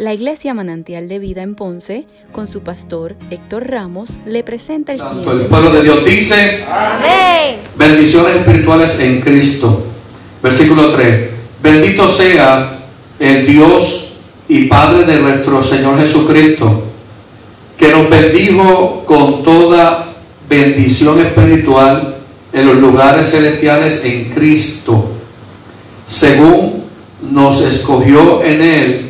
La Iglesia Manantial de Vida en Ponce, con su pastor Héctor Ramos, le presenta el Santo, siguiente. el pueblo de Dios dice bendiciones espirituales en Cristo. Versículo 3. Bendito sea el Dios y Padre de nuestro Señor Jesucristo, que nos bendijo con toda bendición espiritual en los lugares celestiales en Cristo, según nos escogió en Él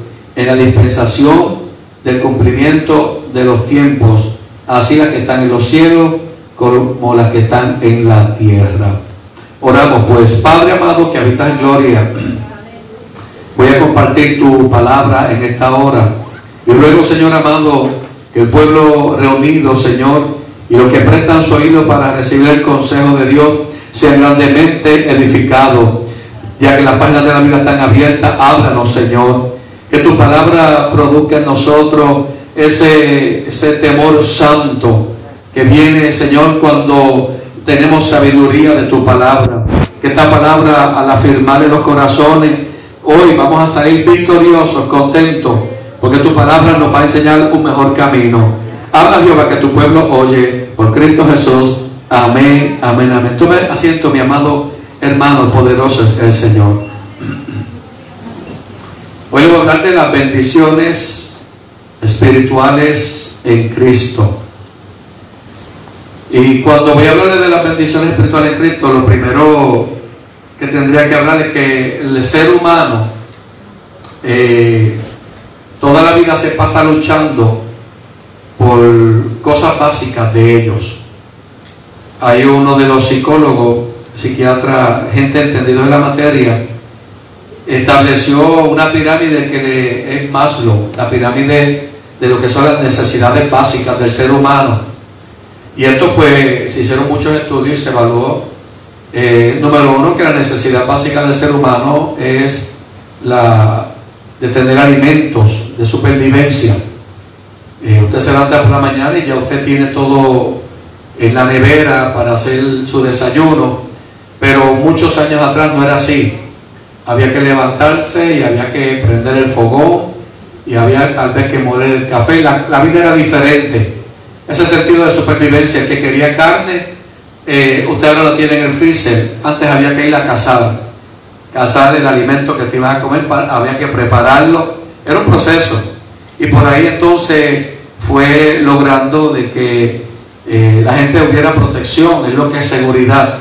en la dispensación del cumplimiento de los tiempos, así las que están en los cielos como las que están en la tierra. Oramos pues, Padre amado que habitas en gloria, voy a compartir tu palabra en esta hora. Y luego, Señor amado, que el pueblo reunido, Señor, y los que prestan su oído para recibir el consejo de Dios, sean grandemente edificados, ya que las páginas de la Biblia están abiertas, háblanos, Señor. Que tu palabra produzca en nosotros ese, ese temor santo que viene, Señor, cuando tenemos sabiduría de tu palabra. Que esta palabra, al afirmar en los corazones, hoy vamos a salir victoriosos, contentos, porque tu palabra nos va a enseñar un mejor camino. Habla Jehová que tu pueblo oye, por Cristo Jesús. Amén, amén, amén. Tome asiento, mi amado hermano, poderoso es el Señor. Hoy voy a hablar de las bendiciones espirituales en Cristo. Y cuando voy a hablar de las bendiciones espirituales en Cristo, lo primero que tendría que hablar es que el ser humano eh, toda la vida se pasa luchando por cosas básicas de ellos. Hay uno de los psicólogos, psiquiatras, gente entendida en la materia, estableció una pirámide que es Maslow, la pirámide de lo que son las necesidades básicas del ser humano. Y esto pues se hicieron muchos estudios y se evaluó. eh, número uno, que la necesidad básica del ser humano es la de tener alimentos, de supervivencia. Eh, usted se levanta por la mañana y ya usted tiene todo en la nevera para hacer su desayuno, pero muchos años atrás no era así. Había que levantarse y había que prender el fogón y había tal vez que moler el café. La, la vida era diferente. Ese sentido de supervivencia, el que quería carne, eh, usted ahora lo tiene en el freezer. Antes había que ir a cazar, cazar el alimento que te ibas a comer, había que prepararlo. Era un proceso. Y por ahí entonces fue logrando de que eh, la gente hubiera protección, es lo que es seguridad.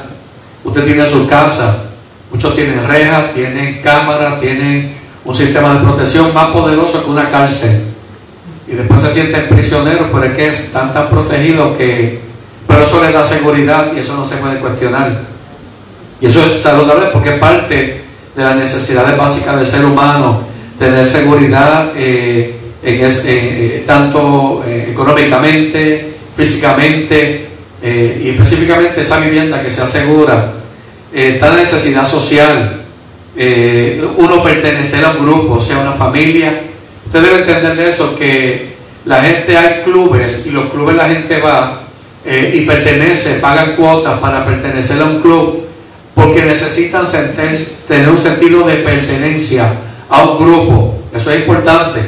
Usted tiene su casa, muchos tienen rejas, tienen cámaras, tienen un sistema de protección más poderoso que una cárcel. Y después se sienten prisioneros, pero es que están tan protegidos que... Pero eso les da seguridad y eso no se puede cuestionar. Y eso es saludable porque es parte de las necesidades básicas del ser humano, tener seguridad eh, en es- en, eh, tanto eh, económicamente, físicamente eh, y específicamente esa vivienda que se asegura, eh, está la necesidad social, eh, uno pertenecer a un grupo, sea, una familia. Usted debe entender de eso, que la gente hay clubes y los clubes la gente va eh, y pertenece, pagan cuotas para pertenecer a un club porque necesitan tener un sentido de pertenencia a un grupo. Eso es importante.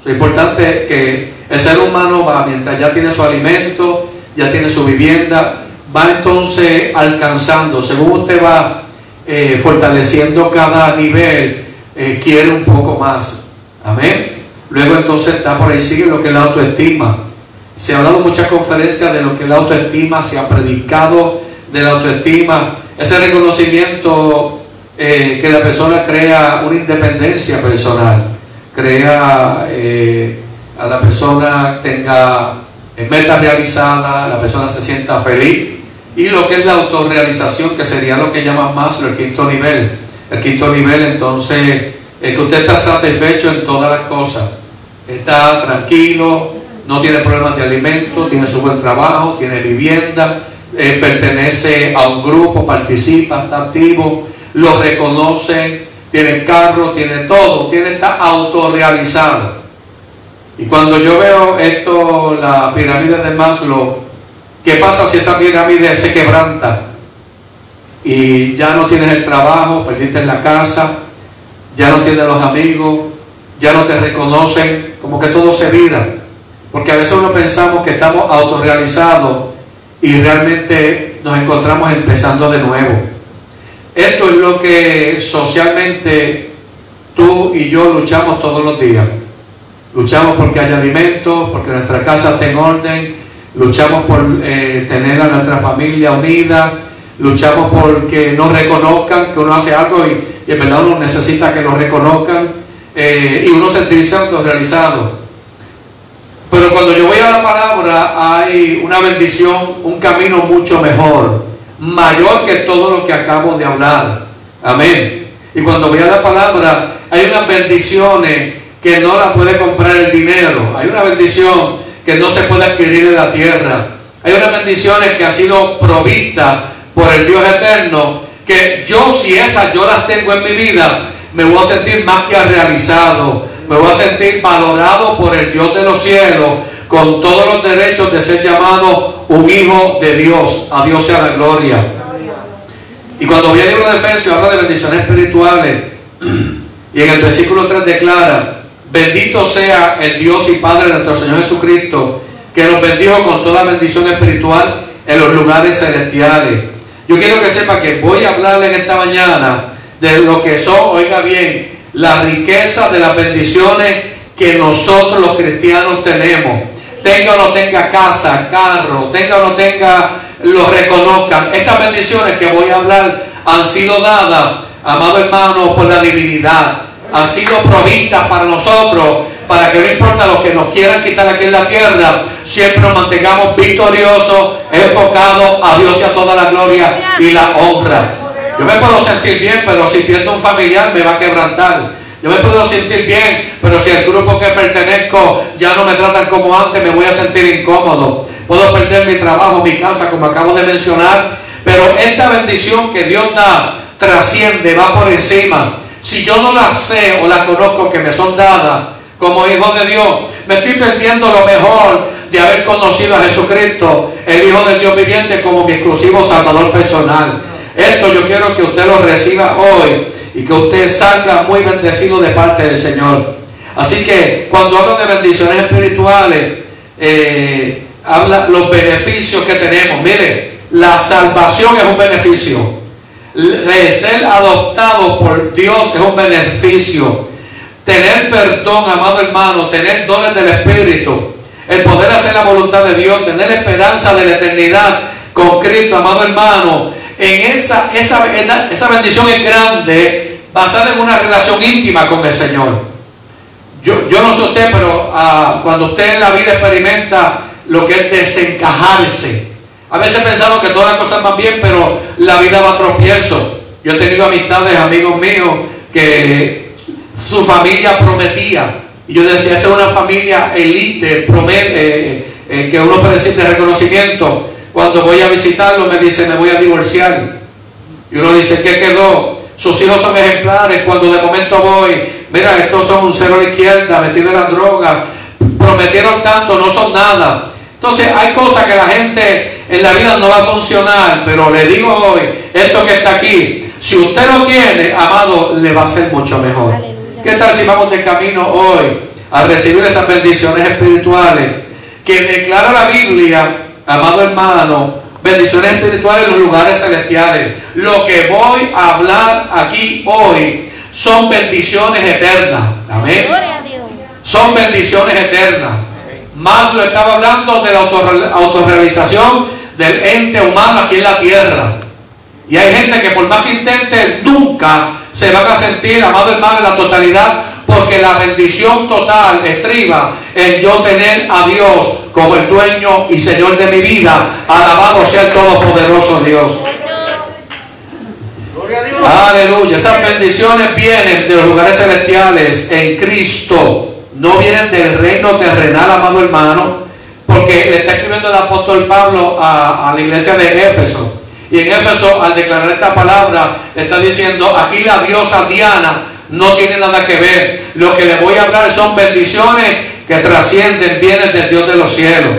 Eso es importante que el ser humano va, mientras ya tiene su alimento, ya tiene su vivienda, va entonces alcanzando, según usted va eh, fortaleciendo cada nivel, eh, quiere un poco más. Amén. Luego entonces está por ahí sigue lo que es la autoestima. Se ha hablado muchas conferencias de lo que es la autoestima, se ha predicado de la autoestima, ese reconocimiento eh, que la persona crea una independencia personal, crea a la persona tenga meta realizada, la persona se sienta feliz y lo que es la autorrealización, que sería lo que llaman más el quinto nivel. El quinto nivel entonces es que usted está satisfecho en todas las cosas, está tranquilo, no tiene problemas de alimento, tiene su buen trabajo, tiene vivienda, eh, pertenece a un grupo, participa, está activo, lo reconocen, tiene carro, tiene todo, tiene, está autorrealizado. Y cuando yo veo esto, la pirámide de Maslow, ¿qué pasa si esa pirámide se quebranta? Y ya no tienes el trabajo, perdiste la casa, ya no tienes los amigos, ya no te reconocen, como que todo se vira. Porque a veces uno pensamos que estamos autorrealizados y realmente nos encontramos empezando de nuevo. Esto es lo que socialmente tú y yo luchamos todos los días. Luchamos porque haya alimentos, porque nuestra casa esté en orden, luchamos por eh, tener a nuestra familia unida, luchamos porque nos reconozcan que uno hace algo y, en verdad uno necesita que nos reconozcan eh, y uno sentirse autorrealizado. Pero cuando yo voy a la palabra hay una bendición, un camino mucho mejor, mayor que todo lo que acabo de hablar. Amén. Y cuando voy a la palabra hay unas bendiciones que no la puede comprar el dinero. Hay una bendición que no se puede adquirir en la tierra. Hay unas bendiciones que ha sido provista por el Dios eterno, que yo si esas yo las tengo en mi vida, me voy a sentir más que realizado, me voy a sentir valorado por el Dios de los cielos, con todos los derechos de ser llamado un hijo de Dios. A Dios sea la gloria. Y cuando viene el libro de Efesios habla de bendiciones espirituales, y en el versículo 3 declara, Bendito sea el Dios y Padre de nuestro Señor Jesucristo, que nos bendijo con toda bendición espiritual en los lugares celestiales. Yo quiero que sepa que voy a hablarle en esta mañana de lo que son, oiga bien, la riqueza de las bendiciones que nosotros los cristianos tenemos. Tenga o no tenga casa, carro, tenga o no tenga, lo reconozcan. Estas bendiciones que voy a hablar han sido dadas, amado hermano, por la divinidad ha sido provista para nosotros, para que no importa lo que nos quieran quitar aquí en la tierra, siempre nos mantengamos victoriosos, enfocados a Dios y a toda la gloria y la honra. Yo me puedo sentir bien, pero si pierdo un familiar me va a quebrantar. Yo me puedo sentir bien, pero si el grupo que pertenezco ya no me tratan como antes, me voy a sentir incómodo. Puedo perder mi trabajo, mi casa, como acabo de mencionar, pero esta bendición que Dios da trasciende, va por encima si yo no las sé o las conozco que me son dadas como hijo de Dios, me estoy perdiendo lo mejor de haber conocido a Jesucristo, el Hijo del Dios viviente, como mi exclusivo Salvador personal. Esto yo quiero que usted lo reciba hoy y que usted salga muy bendecido de parte del Señor. Así que cuando hablo de bendiciones espirituales, eh, habla los beneficios que tenemos. Mire, la salvación es un beneficio ser adoptado por Dios es un beneficio. Tener perdón, amado hermano, tener dones del Espíritu, el poder hacer la voluntad de Dios, tener esperanza de la eternidad con Cristo, amado hermano, en esa, esa, esa bendición es grande, basada en una relación íntima con el Señor. Yo, yo no sé usted, pero ah, cuando usted en la vida experimenta lo que es desencajarse, a veces pensamos que todas las cosas van bien, pero la vida va a tropiezo. Yo he tenido amistades, amigos míos, que su familia prometía. Y yo decía, esa es una familia elite, promete, eh, eh, que uno puede decir de reconocimiento. Cuando voy a visitarlo me dice, me voy a divorciar. Y uno dice, ¿qué quedó? Sus hijos son ejemplares. Cuando de momento voy, mira, estos son un cero a la izquierda, metido en la droga. Prometieron tanto, no son nada. Entonces hay cosas que la gente en la vida no va a funcionar, pero le digo hoy, esto que está aquí, si usted lo tiene, amado, le va a ser mucho mejor. ¿Qué tal si vamos de camino hoy a recibir esas bendiciones espirituales que declara la Biblia, amado hermano, bendiciones espirituales en los lugares celestiales? Lo que voy a hablar aquí hoy son bendiciones eternas. Amén son bendiciones eternas. Más lo estaba hablando de la autorrealización del ente humano aquí en la tierra. Y hay gente que por más que intente, nunca se van a sentir, amado hermano, en la totalidad, porque la bendición total estriba en yo tener a Dios como el dueño y Señor de mi vida. Alabado sea el Todopoderoso Dios. Aleluya. Esas bendiciones vienen de los lugares celestiales en Cristo. No vienen del reino terrenal, amado hermano. Porque le está escribiendo el apóstol Pablo a, la iglesia de Éfeso. Y en Éfeso, al declarar esta palabra, está diciendo, aquí la diosa Diana no tiene nada que ver. Lo que le voy a hablar son bendiciones que trascienden bienes del Dios de los cielos.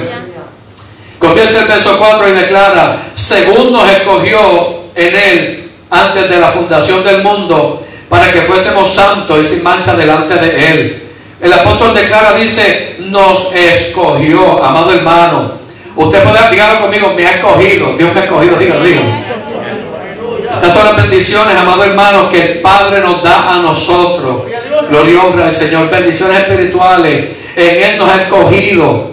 Comienza el verso 4 y declara, según nos escogió en él antes de la fundación del mundo, para que fuésemos santos y sin mancha delante de él. El apóstol declara, dice, nos escogió, amado hermano. Usted puede dígalo conmigo, me ha escogido, Dios me ha escogido, dígalo, dígalo. Estas son las bendiciones, amado hermano, que el Padre nos da a nosotros. Gloria y honra al Señor. Bendiciones espirituales. En Él nos ha escogido.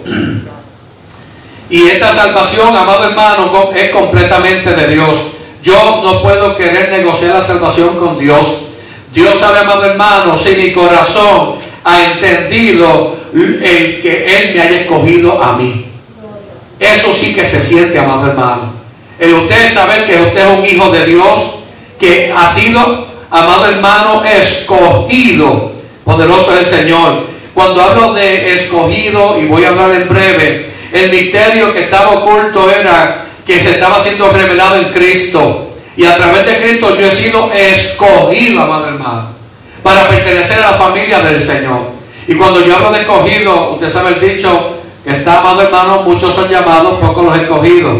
Y esta salvación, amado hermano, es completamente de Dios. Yo no puedo querer negociar la salvación con Dios. Dios sabe, amado hermano, si mi corazón ha entendido el que Él me haya escogido a mí. Eso sí que se siente, amado hermano. El usted saber que usted es un hijo de Dios, que ha sido, amado hermano, escogido. Poderoso es el Señor. Cuando hablo de escogido, y voy a hablar en breve, el misterio que estaba oculto era que se estaba siendo revelado en Cristo. Y a través de Cristo yo he sido escogido, amado hermano, para pertenecer a la familia del Señor. Y cuando yo hablo de escogido, usted sabe el dicho que está, amado hermano, muchos son llamados, pocos los escogidos.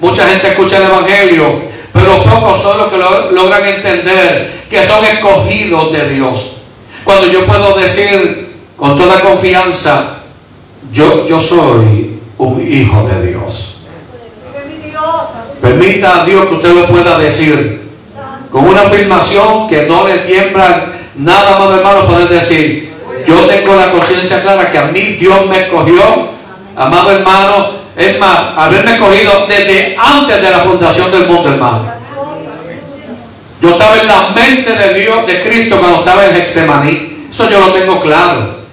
Mucha gente escucha el Evangelio, pero pocos son los que logran entender que son escogidos de Dios. Cuando yo puedo decir con toda confianza, yo, yo soy un hijo de Dios. Permita a Dios que usted lo pueda decir con una afirmación que no le tiembla nada más, hermano, poder decir, yo tengo la conciencia clara que a mí Dios me escogió, amado hermano, es más, haberme cogido desde antes de la fundación del mundo, hermano. Yo estaba en la mente de Dios, de Cristo, cuando estaba en Hexemaní. Eso yo lo tengo claro.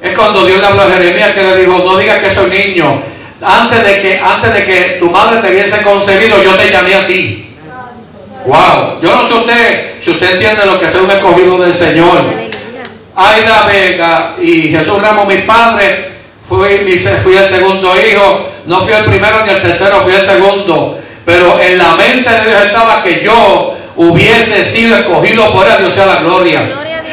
Es cuando Dios le habló a Jeremías que le dijo, no digas que soy niño. Antes de que, antes de que tu madre te hubiese concebido, yo te llamé a ti. Wow. Yo no sé usted, si usted entiende lo que es un escogido del Señor. Aida Vega y Jesús Ramos, mi padre, fui, fui el segundo hijo, no fui el primero ni el tercero, fui el segundo. Pero en la mente de Dios estaba que yo hubiese sido escogido por él, Dios sea la gloria.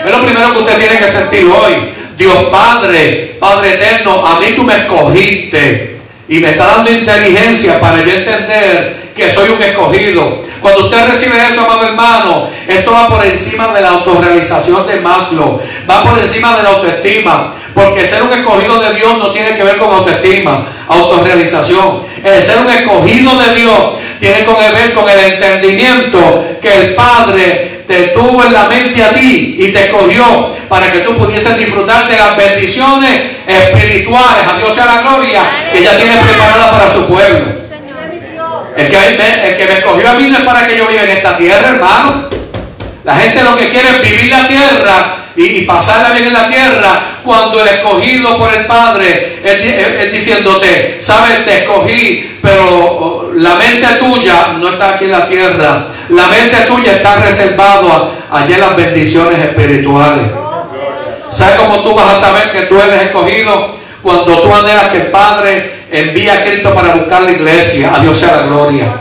es lo primero que usted tiene que sentir hoy. Dios Padre, Padre eterno, a mí tú me escogiste y me está dando inteligencia para yo entender que soy un escogido. Cuando usted recibe eso, amado hermano, esto va por encima de la autorrealización de Maslow, va por encima de la autoestima, porque ser un escogido de Dios no tiene que ver con autoestima, autorrealización. El ser un escogido de Dios tiene que ver con el entendimiento que el Padre te tuvo en la mente a ti y te escogió para que tú pudieses disfrutar de las bendiciones espirituales. A Dios sea la gloria que ya tiene preparada para su pueblo. El que, me, el que me escogió a mí no es para que yo viva en esta tierra, hermano. La gente lo que quiere es vivir la tierra y, pasarla bien en la tierra cuando el escogido por el Padre es, diciéndote, sabes, te escogí, pero oh, la mente tuya no está aquí en la tierra. La mente tuya está reservado allí en las bendiciones espirituales. ¿Sabes cómo tú vas a saber que tú eres escogido? Cuando tú anhelas que el Padre envía a Cristo para buscar la iglesia. A Dios sea la gloria.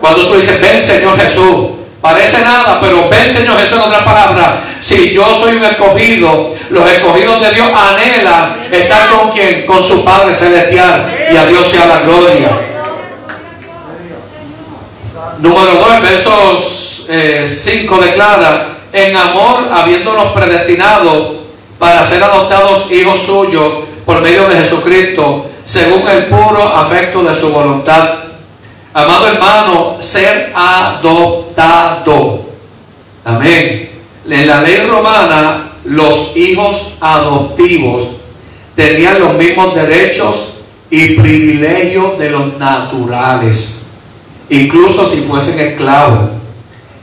Cuando tú dices, ven Señor Jesús. Parece nada, pero ven Señor Jesús en otras palabras. Si yo soy un escogido, los escogidos de Dios anhelan estar con quien, con su Padre Celestial. Y a Dios sea la gloria. Número 2, versos 5 eh, declara, en amor habiéndonos predestinado para ser adoptados hijos suyos por medio de Jesucristo, según el puro afecto de su voluntad. Amado hermano, ser adoptado. Amén. En la ley romana, los hijos adoptivos tenían los mismos derechos y privilegios de los naturales, incluso si fuesen esclavos.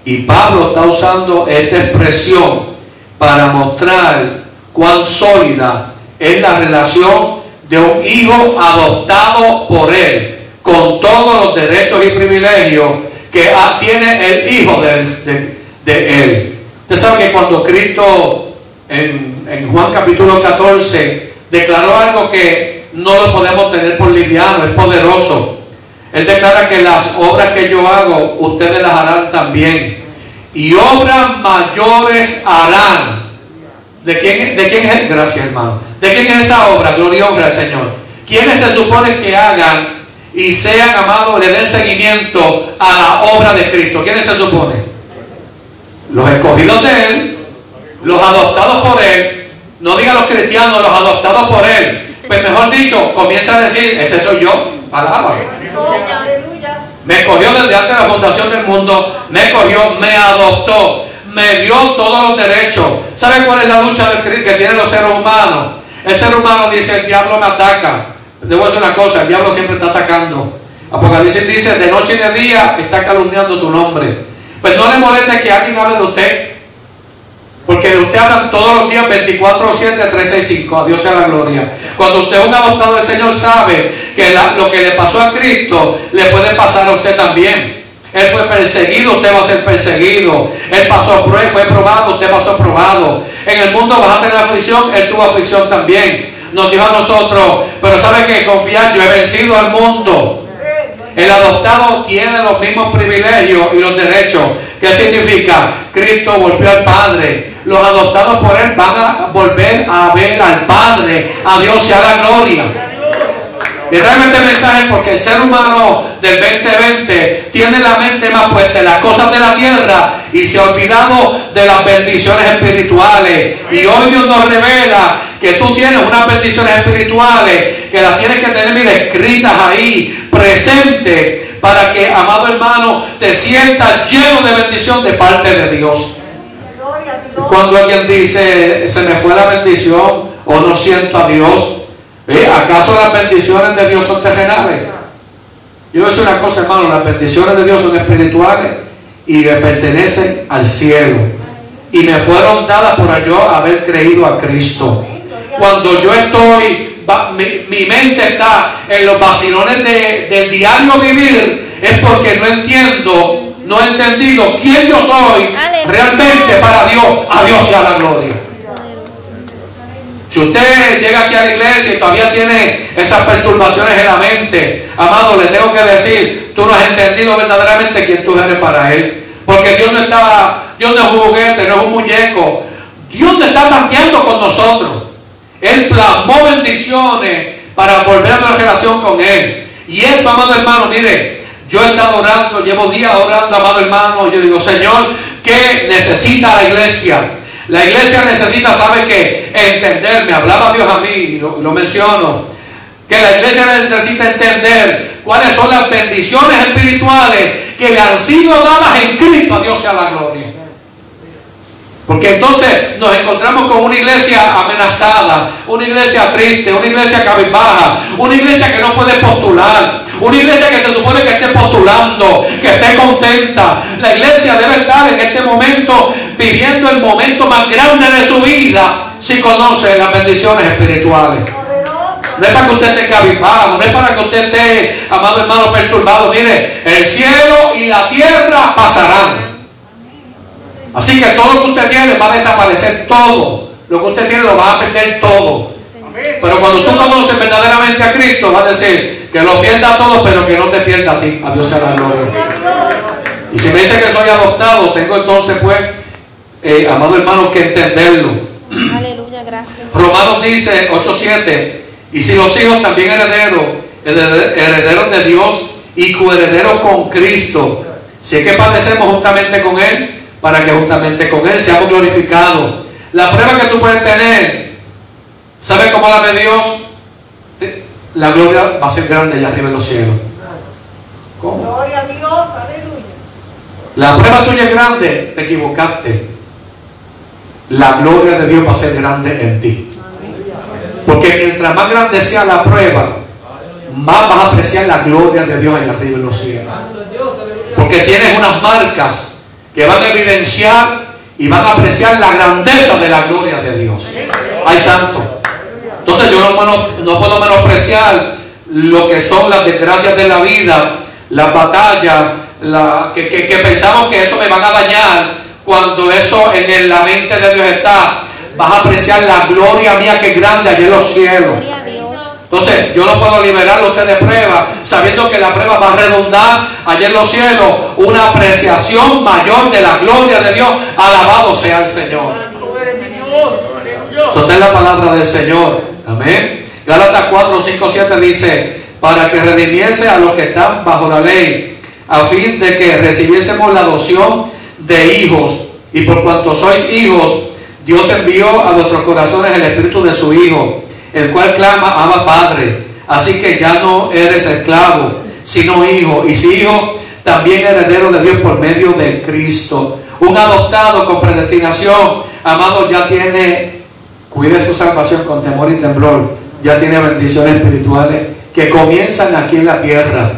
Y Pablo está usando esta expresión para mostrar cuán sólida es la relación de un hijo adoptado por él, con todos los derechos y privilegios que tiene el hijo de, él. Usted sabe que cuando Cristo en, en, Juan capítulo 14 declaró algo que no lo podemos tener por liviano, es poderoso. Él declara que las obras que yo hago, ustedes las harán también. Y obras mayores harán. ¿De quién, ¿De quién es? Gracias, hermano. ¿De quién es esa obra? Gloria honra al Señor. ¿Quiénes se supone que hagan y sean amados, le den seguimiento a la obra de Cristo? ¿Quiénes se supone? Los escogidos de Él, los adoptados por Él. No diga los cristianos, los adoptados por Él. Pues mejor dicho, comienza a decir, este soy yo, palabra. Me escogió desde antes de la fundación del mundo, me escogió, me adoptó, me dio todos los derechos. ¿Sabe cuál es la lucha que tienen los seres humanos? El ser humano dice, el diablo me ataca. Debo decir una cosa, el diablo siempre está atacando. Apocalipsis dice, de noche y de día está calumniando tu nombre. Pues no le moleste que alguien hable de usted. Porque de usted hablan todos los días 24, 7, 365. A Dios sea la gloria. Cuando usted es un adoptado del Señor, sabe que lo que le pasó a Cristo le puede pasar a usted también. Él fue perseguido, usted va a ser perseguido. Él pasó prueba, fue probado, usted pasó probado. En el mundo vas a tener aflicción, Él tuvo aflicción también. Nos dijo a nosotros, pero sabe que confiar, yo he vencido al mundo. El adoptado tiene los mismos privilegios y los derechos. ¿Qué significa? Cristo volvió al Padre. Los adoptados por Él van a volver a ver al Padre. A Dios sea la gloria. Y traigo este mensaje porque el ser humano del 2020 tiene la mente más puesta en las cosas de la tierra y se ha olvidado de las bendiciones espirituales. Y hoy Dios nos revela que tú tienes unas bendiciones espirituales que las tienes que tener, mire, escritas ahí, presentes, para que, amado hermano, te sientas lleno de bendición de parte de Dios. Cuando alguien dice, se me fue la bendición o no siento a Dios, ¿Eh? ¿Acaso las bendiciones de Dios son terrenales? Yo voy a decir una cosa, hermano, las bendiciones de Dios son espirituales y me pertenecen al cielo. Y me fueron dadas por yo haber creído a Cristo. Cuando yo estoy, mi, mente está en los vacilones del diario vivir, es porque no entiendo, no he entendido quién yo soy realmente para Dios. A Dios sea la gloria. Si usted llega aquí a la iglesia y todavía tiene esas perturbaciones en la mente, amado, le tengo que decir, tú no has entendido verdaderamente quién tú eres para Él. Porque Dios no está, Dios no es un juguete, no es un muñeco. Dios no está tanteando con nosotros. Él plasmó bendiciones para volver a la relación con Él. Y esto, amado hermano, mire, yo he estado orando, llevo días orando, amado hermano. Yo digo, Señor, ¿qué necesita la iglesia? La iglesia necesita, ¿sabe qué? Entender, me hablaba Dios a mí, lo, lo menciono, que la iglesia necesita entender cuáles son las bendiciones espirituales que le han sido dadas en Cristo, a Dios sea la gloria. Porque entonces nos encontramos con una iglesia amenazada, una iglesia triste, una iglesia cabizbaja, una iglesia que no puede postular, una iglesia que se supone que esté postulando, que esté contenta. La iglesia debe estar en este momento viviendo el momento más grande de su vida si conoce las bendiciones espirituales. No es para que usted esté cabizbajo, no es para que usted esté, amado hermano, perturbado. Mire, el cielo y la tierra pasarán Así que todo lo que usted tiene va a desaparecer todo. Lo que usted tiene lo va a perder todo. Pero cuando tú conoces verdaderamente a Cristo, va a decir que lo pierda todo, pero que no te pierda a ti. A Dios sea la gloria. Y si me dice que soy adoptado, tengo entonces, pues, eh, amado hermano, que entenderlo. Aleluya, gracias. Romanos dice 8:7. Y si los hijos también herederos, herederos de Dios y coherederos con Cristo, si es que padecemos juntamente con Él, para que justamente con Él seamos glorificados. La prueba que tú puedes tener, ¿sabes cómo la ve Dios? La gloria va a ser grande allá arriba en los cielos. ¿Cómo? Gloria a Dios, aleluya. La prueba tuya es grande, te equivocaste. La gloria de Dios va a ser grande en ti. Porque mientras más grande sea la prueba, más vas a apreciar la gloria de Dios allá arriba en los cielos. Porque tienes unas marcas que van a evidenciar y van a apreciar la grandeza de la gloria de Dios. Ay, santo. Entonces yo no, puedo menospreciar lo que son las desgracias de la vida, las batallas, la, que, que, pensamos que eso me van a dañar, cuando eso en la mente de Dios está, vas a apreciar la gloria mía que es grande allá en los cielos. Entonces, yo no puedo liberarlo a usted de prueba, sabiendo que la prueba va a redundar allá en los cielos una apreciación mayor de la gloria de Dios. Alabado sea el Señor. Eso es la palabra del Señor. Amén. Gálatas 4, 5, 7 dice, para que redimiese a los que están bajo la ley, a fin de que recibiésemos la adopción de hijos. Y por cuanto sois hijos, Dios envió a nuestros corazones el espíritu de su Hijo el cual clama, ama Padre. Así que ya no eres esclavo, sino hijo. Y si hijo, también heredero de Dios por medio de Cristo. Un adoptado con predestinación, amado, ya tiene, cuide su salvación con temor y temblor. Ya tiene bendiciones espirituales que comienzan aquí en la tierra.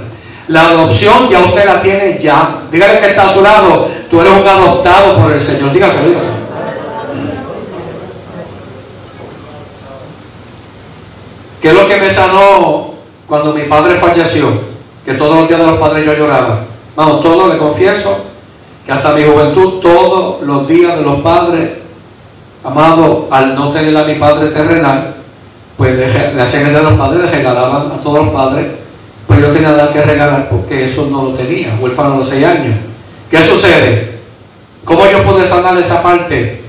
La adopción ya usted la tiene ya. Dígale que está a su lado. Tú eres un adoptado por el Señor. Dígase, dígase. ¿Qué es lo que me sanó cuando mi padre falleció? Que todos los días de los padres yo lloraba. Vamos, todo le confieso que hasta mi juventud, todos los días de los padres, amado, al no tener a mi padre terrenal, pues le, hacían el de los padres, le regalaban a todos los padres, pero yo tenía nada que regalar porque eso no lo tenía, huérfano de seis años. ¿Qué sucede? ¿Cómo yo pude sanar esa parte?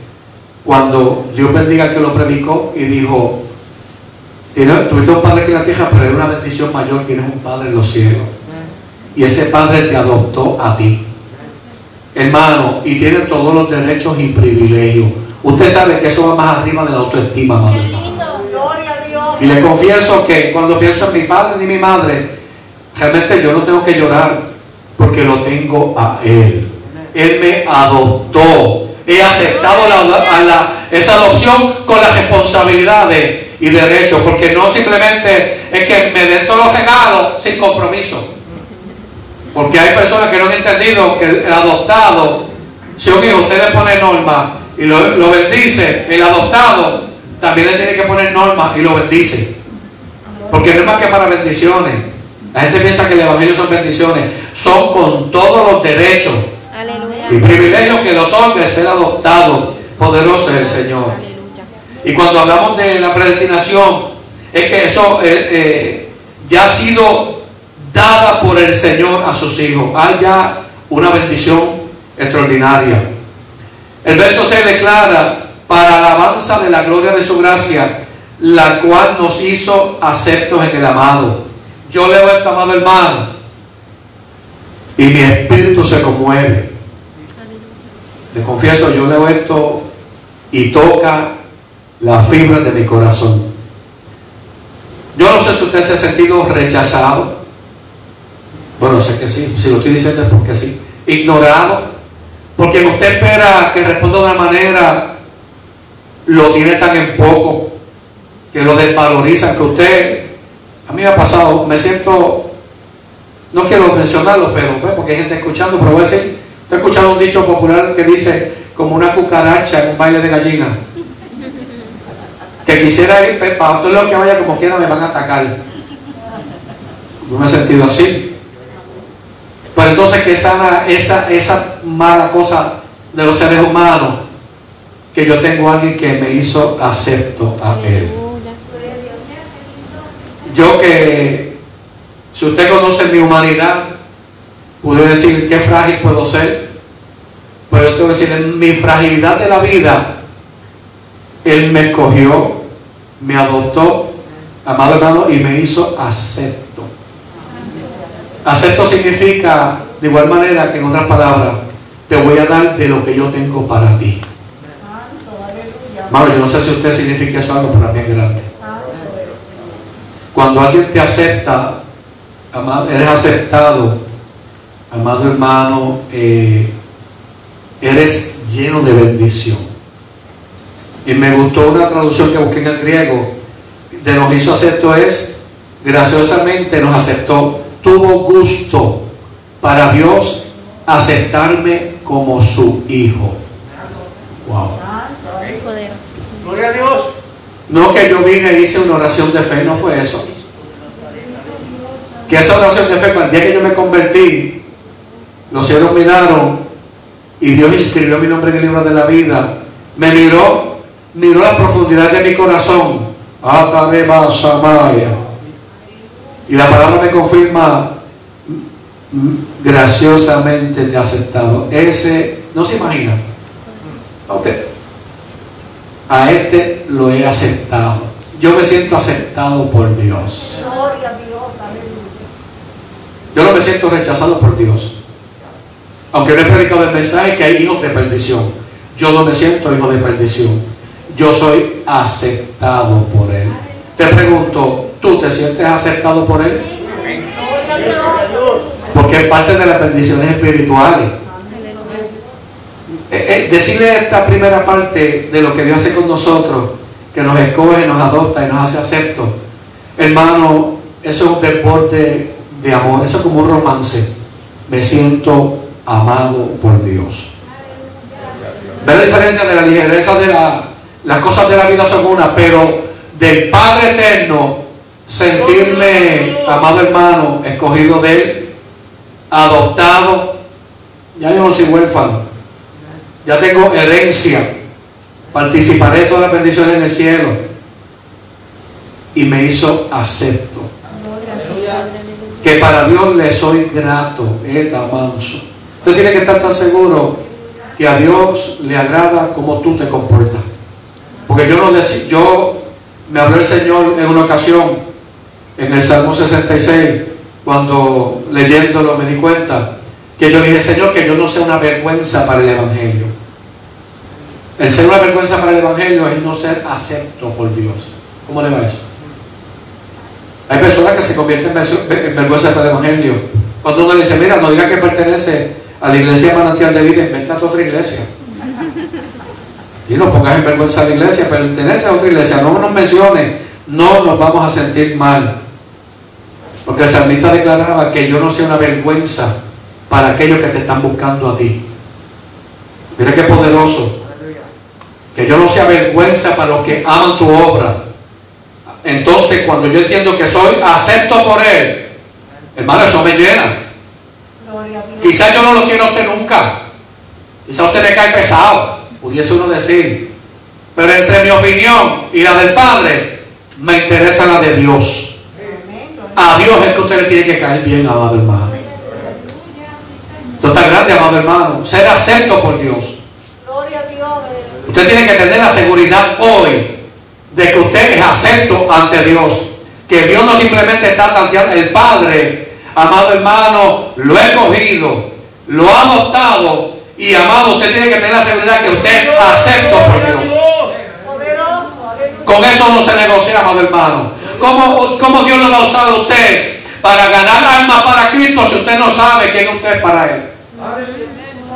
Cuando Dios bendiga que lo predicó y dijo, Tuviste un padre que la tierra, pero hay una bendición mayor, tienes un padre en los cielos. Y ese padre te adoptó a ti. Hermano, y tiene todos los derechos y privilegios. Usted sabe que eso va más arriba de la autoestima, madre. Y le confieso que cuando pienso en mi padre ni mi madre, realmente yo no tengo que llorar porque lo tengo a Él. Él me adoptó. He aceptado esa adopción con la responsabilidad de y derecho, porque no simplemente es que me den todos los regalos sin compromiso. Porque hay personas que no han entendido que el adoptado, si un hijo usted le pone norma y lo, bendice, el adoptado también le tiene que poner norma y lo bendice. Porque no es más que para bendiciones. La gente piensa que el Evangelio son bendiciones. Son con todos los derechos y privilegios que le otorga ser adoptado. Poderoso es el Señor. Y cuando hablamos de la predestinación, es que eso eh, eh, ya ha sido dada por el Señor a sus hijos. Hay ya una bendición extraordinaria. El verso se declara para alabanza de la gloria de su gracia, la cual nos hizo aceptos en el amado. Yo leo esto, amado hermano, y mi espíritu se conmueve. Le confieso, yo leo esto y toca la fibra de mi corazón. Yo no sé si usted se ha sentido rechazado. Bueno, sé que sí. Si lo estoy diciendo es porque sí. Ignorado. Porque usted espera que responda de una manera, lo tiene tan en poco, que lo desvaloriza, que usted, a mí me ha pasado, me siento, no quiero mencionarlo, pero pues, porque hay gente escuchando, pero voy a decir, he escuchado un dicho popular que dice, como una cucaracha en un baile de gallina que quisiera ir, para todo lo que vaya como quiera me van a atacar. No me he sentido así. Pero entonces que sana esa, esa mala cosa de los seres humanos, que yo tengo a alguien que me hizo acepto a él. Yo que, si usted conoce mi humanidad, pude decir qué frágil puedo ser, pero yo tengo que decir, en mi fragilidad de la vida, él me escogió, me adoptó, amado hermano, y me hizo acepto. Acepto significa, de igual manera que en otras palabras, te voy a dar de lo que yo tengo para ti. Hermano, yo no sé si usted significa eso algo, para mí es grande. Cuando alguien te acepta, amado, eres aceptado, amado hermano, eh, eres lleno de bendición. Y me gustó una traducción que busqué en el griego de nos hizo acepto es, graciosamente nos aceptó, tuvo gusto para Dios aceptarme como su hijo. Wow. Gloria a Dios. No que yo vine y hice una oración de fe, no fue eso. Que esa oración de fe, el día que yo me convertí, los cielos miraron y Dios inscribió mi nombre en el libro de la vida. Me miró, miró la profundidad de mi corazón. Y la palabra me confirma graciosamente te aceptado. Ese, no se imagina. A usted. A este lo he aceptado. Yo me siento aceptado por Dios. Yo no me siento rechazado por Dios. Aunque no he predicado el mensaje que hay hijos de perdición. Yo no me siento hijo de perdición. Yo soy aceptado por Él. Te pregunto, ¿tú te sientes aceptado por Él? Porque es parte de las bendiciones espirituales. Eh, eh, decirle esta primera parte de lo que Dios hace con nosotros, que nos escoge, nos adopta y nos hace acepto. Hermano, eso es un deporte de amor, eso es como un romance. Me siento amado por Dios. Ve la diferencia de la ligereza de la, las cosas de la vida son una, pero del Padre eterno, sentirme amado hermano, escogido de Él, adoptado, ya yo no soy huérfano, ya tengo herencia, participaré de todas las bendiciones en el cielo y me hizo acepto. Que para Dios le soy grato, esta manso. Usted tiene que estar tan seguro que a Dios le agrada como tú te comportas. Porque yo no decía, yo me habló el Señor en una ocasión, en el Salmo 66, cuando leyéndolo me di cuenta que yo dije, Señor, que yo no sea una vergüenza para el Evangelio. El ser una vergüenza para el Evangelio es no ser acepto por Dios. ¿Cómo le va eso? Hay personas que se convierten en vergüenza para el Evangelio. Cuando uno dice, mira, no diga que pertenece a la iglesia manantial de vida, inventa otra iglesia. Y no pongas en vergüenza a la iglesia, pertenece a otra iglesia, no nos mencione, no nos vamos a sentir mal. Porque el salmista declaraba que yo no sea una vergüenza para aquellos que te están buscando a ti. Mira qué poderoso. Que yo no sea vergüenza para los que aman tu obra. Entonces, cuando yo entiendo que soy acepto por Él, hermano, eso me llena. Quizás yo no lo quiero a usted nunca. Quizás usted me cae pesado, pudiese uno decir. Pero entre mi opinión y la del Padre, me interesa la de Dios. A Dios es que usted le tiene que caer bien, amado hermano. Esto está grande, amado hermano. Ser acepto por Dios. Usted tiene que tener la seguridad hoy de que usted es acepto ante Dios. Que Dios no simplemente está tanteando, el Padre, amado hermano, lo he cogido, lo ha adoptado y amado, usted tiene que tener la seguridad que usted es acepto por Dios. Con eso no se negocia, amado hermano. ¿Cómo, ¿Cómo, Dios lo va a usar a usted para ganar almas para Cristo si usted no sabe quién usted es para Él?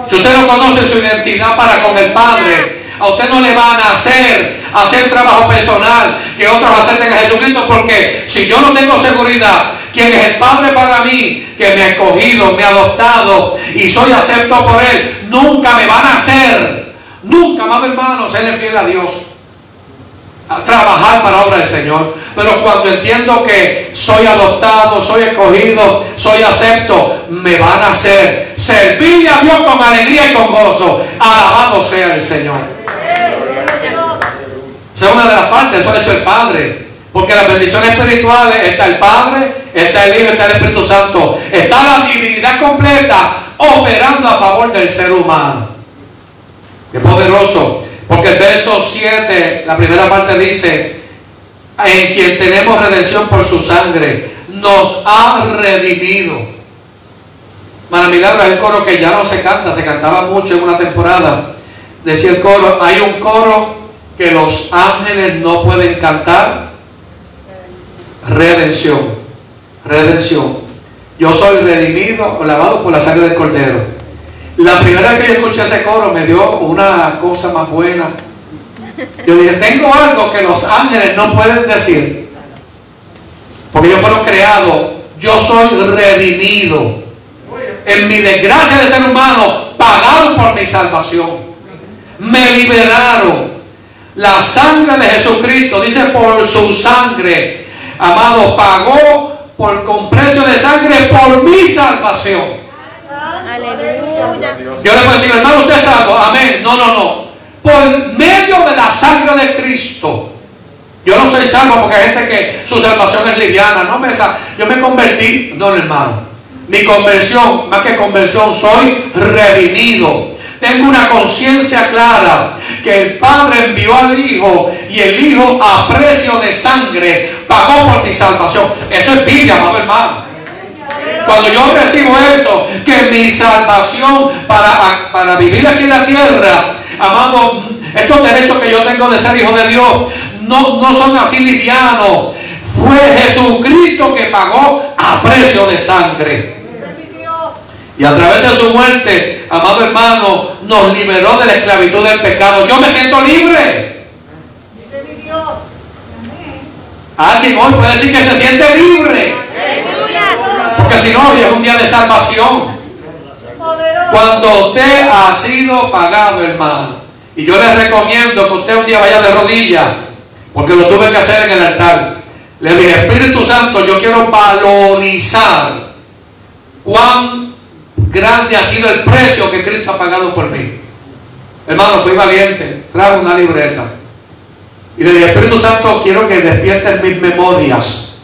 Si usted no conoce su identidad para con el Padre, a usted no le van a hacer hacer trabajo personal que otros acepten a Jesucristo porque si yo no tengo seguridad quién es el Padre para mí que me ha escogido, me ha adoptado y soy acepto por Él, nunca me van a hacer, nunca, más hermano, serle fiel a Dios. A trabajar para obra del Señor. Pero cuando entiendo que soy adoptado, soy escogido, soy acepto, me van a hacer servir a Dios con alegría y con gozo. Alabado sea el Señor. Esa es una de las partes, eso ha hecho el Padre. Porque las bendiciones espirituales está el Padre, está el Hijo, está el Espíritu Santo. Está la divinidad completa operando a favor del ser humano. Qué poderoso. Porque el verso 7, la primera parte dice, en quien tenemos redención por su sangre, nos ha redimido. Para milagro hay un coro que ya no se canta, se cantaba mucho en una temporada. Decía el coro, hay un coro que los ángeles no pueden cantar? Redención. Redención. Yo soy redimido o lavado por la sangre del cordero. La primera vez que yo escuché ese coro me dio una cosa más buena. Yo dije, tengo algo que los ángeles no pueden decir. porque ellos fueron creados, yo soy redimido. En mi desgracia de ser humano, pagaron por mi salvación. Me liberaron. La sangre de Jesucristo, dice por su sangre, amado, pagó por con precio de sangre por mi salvación. Aleluya. Yo le puedo decir, hermano, usted es salvo. Amén. No, no, no. Por medio de la sangre de Cristo. Yo no soy salvo porque hay gente que su salvación es liviana. No me yo me convertí, no hermano. Mi conversión, más que conversión, soy redimido. Tengo una conciencia clara que el Padre envió al Hijo y el Hijo a precio de sangre pagó por mi salvación. Eso es Biblia, amado hermano. Cuando yo recibo eso, que mi salvación para, para vivir aquí en la tierra, amado, estos derechos que yo tengo de ser hijo de Dios, no, no son así livianos. Fue Jesucristo que pagó a precio de sangre. Y a través de su muerte, amado hermano, nos liberó de la esclavitud del pecado. Yo me siento libre. Alguien hoy puede decir que se siente libre. Porque si no, hoy es un día de salvación. Cuando usted ha sido pagado, hermano, y yo le recomiendo que usted un día vaya de rodillas, porque lo tuve que hacer en el altar. Le dije, Espíritu Santo, yo quiero valorizar cuán grande ha sido el precio que Cristo ha pagado por mí. Hermano, fui valiente, trajo una libreta. Y le dije, Espíritu Santo, quiero que despierten mis memorias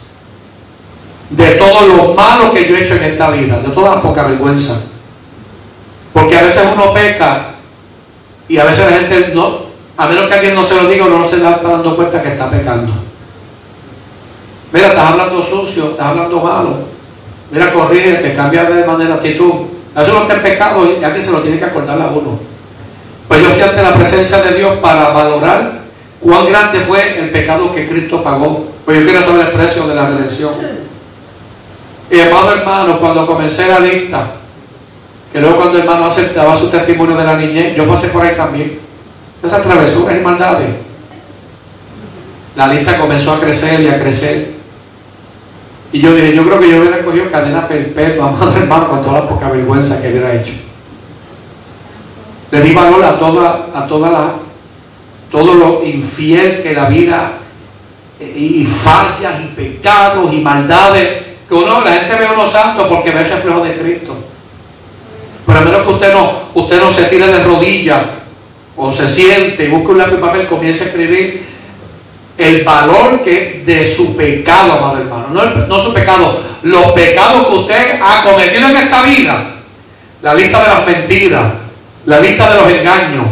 de todo lo malo que yo he hecho en esta vida, de toda la poca vergüenza. Porque a veces uno peca y a veces la gente no, a menos que alguien no se lo diga, no se está dando cuenta que está pecando. Mira, estás hablando sucio, estás hablando malo. Mira, corrígete, cambia de manera actitud. Eso es lo que es pecado y alguien se lo tiene que acordar a uno. Pues yo fui ante la presencia de Dios para valorar cuán grande fue el pecado que Cristo pagó. Pues yo quiero saber el precio de la redención. Y hermano, hermano, cuando comencé la lista, que luego cuando el hermano aceptaba su testimonio de la niñez, yo pasé por ahí también. Esas travesuras y maldades. La lista comenzó a crecer y a crecer. Y yo dije, yo creo que yo hubiera cogido cadena perpetua, madre hermano, con toda la poca vergüenza que hubiera hecho. Le di valor a toda, a toda la, todo lo infiel que la vida eh, y fallas y pecados y maldades que uno, la gente ve a unos santos porque ve el reflejo de Cristo. Pero a menos que usted no, usted no se tire de rodillas o se siente y busca un lápiz y papel, comienza a escribir el valor que de su pecado, amado hermano. No, su pecado, los pecados que usted ha cometido en esta vida. La lista de las mentiras, la lista de los engaños,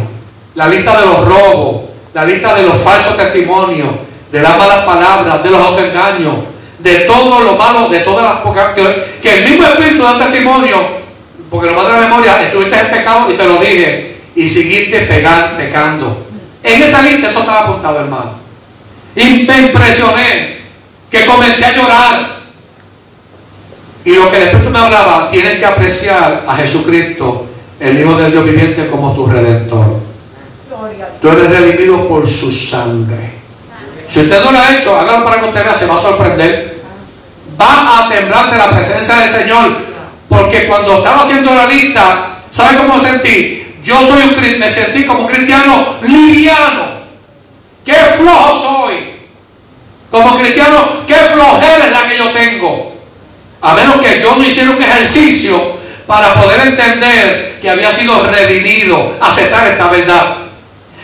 la lista de los robos, la lista de los falsos testimonios, de las malas palabras, de los autoengaños, de todo lo malo, de todas las pocas que, que el mismo espíritu da testimonio, porque lo más de la memoria, estuviste en pecado y te lo dije, y seguiste pegar, pecando. En esa lista eso estaba apuntado, hermano. Y me impresioné que comencé a llorar. Y lo que después tú me hablaba, tienes que apreciar a Jesucristo, el Hijo del Dios viviente, como tu redentor. Tú eres redimido por su sangre. Si usted no lo ha hecho, hágalo para que usted vea, se va a sorprender. Va a temblar de la presencia del Señor. Porque cuando estaba haciendo la lista, ¿sabe cómo sentí? Yo soy un, me sentí como un cristiano liviano. Qué flojo soy. Como cristiano, qué flojera es la que yo tengo. A menos que yo no hiciera un ejercicio para poder entender que había sido redimido, aceptar esta verdad.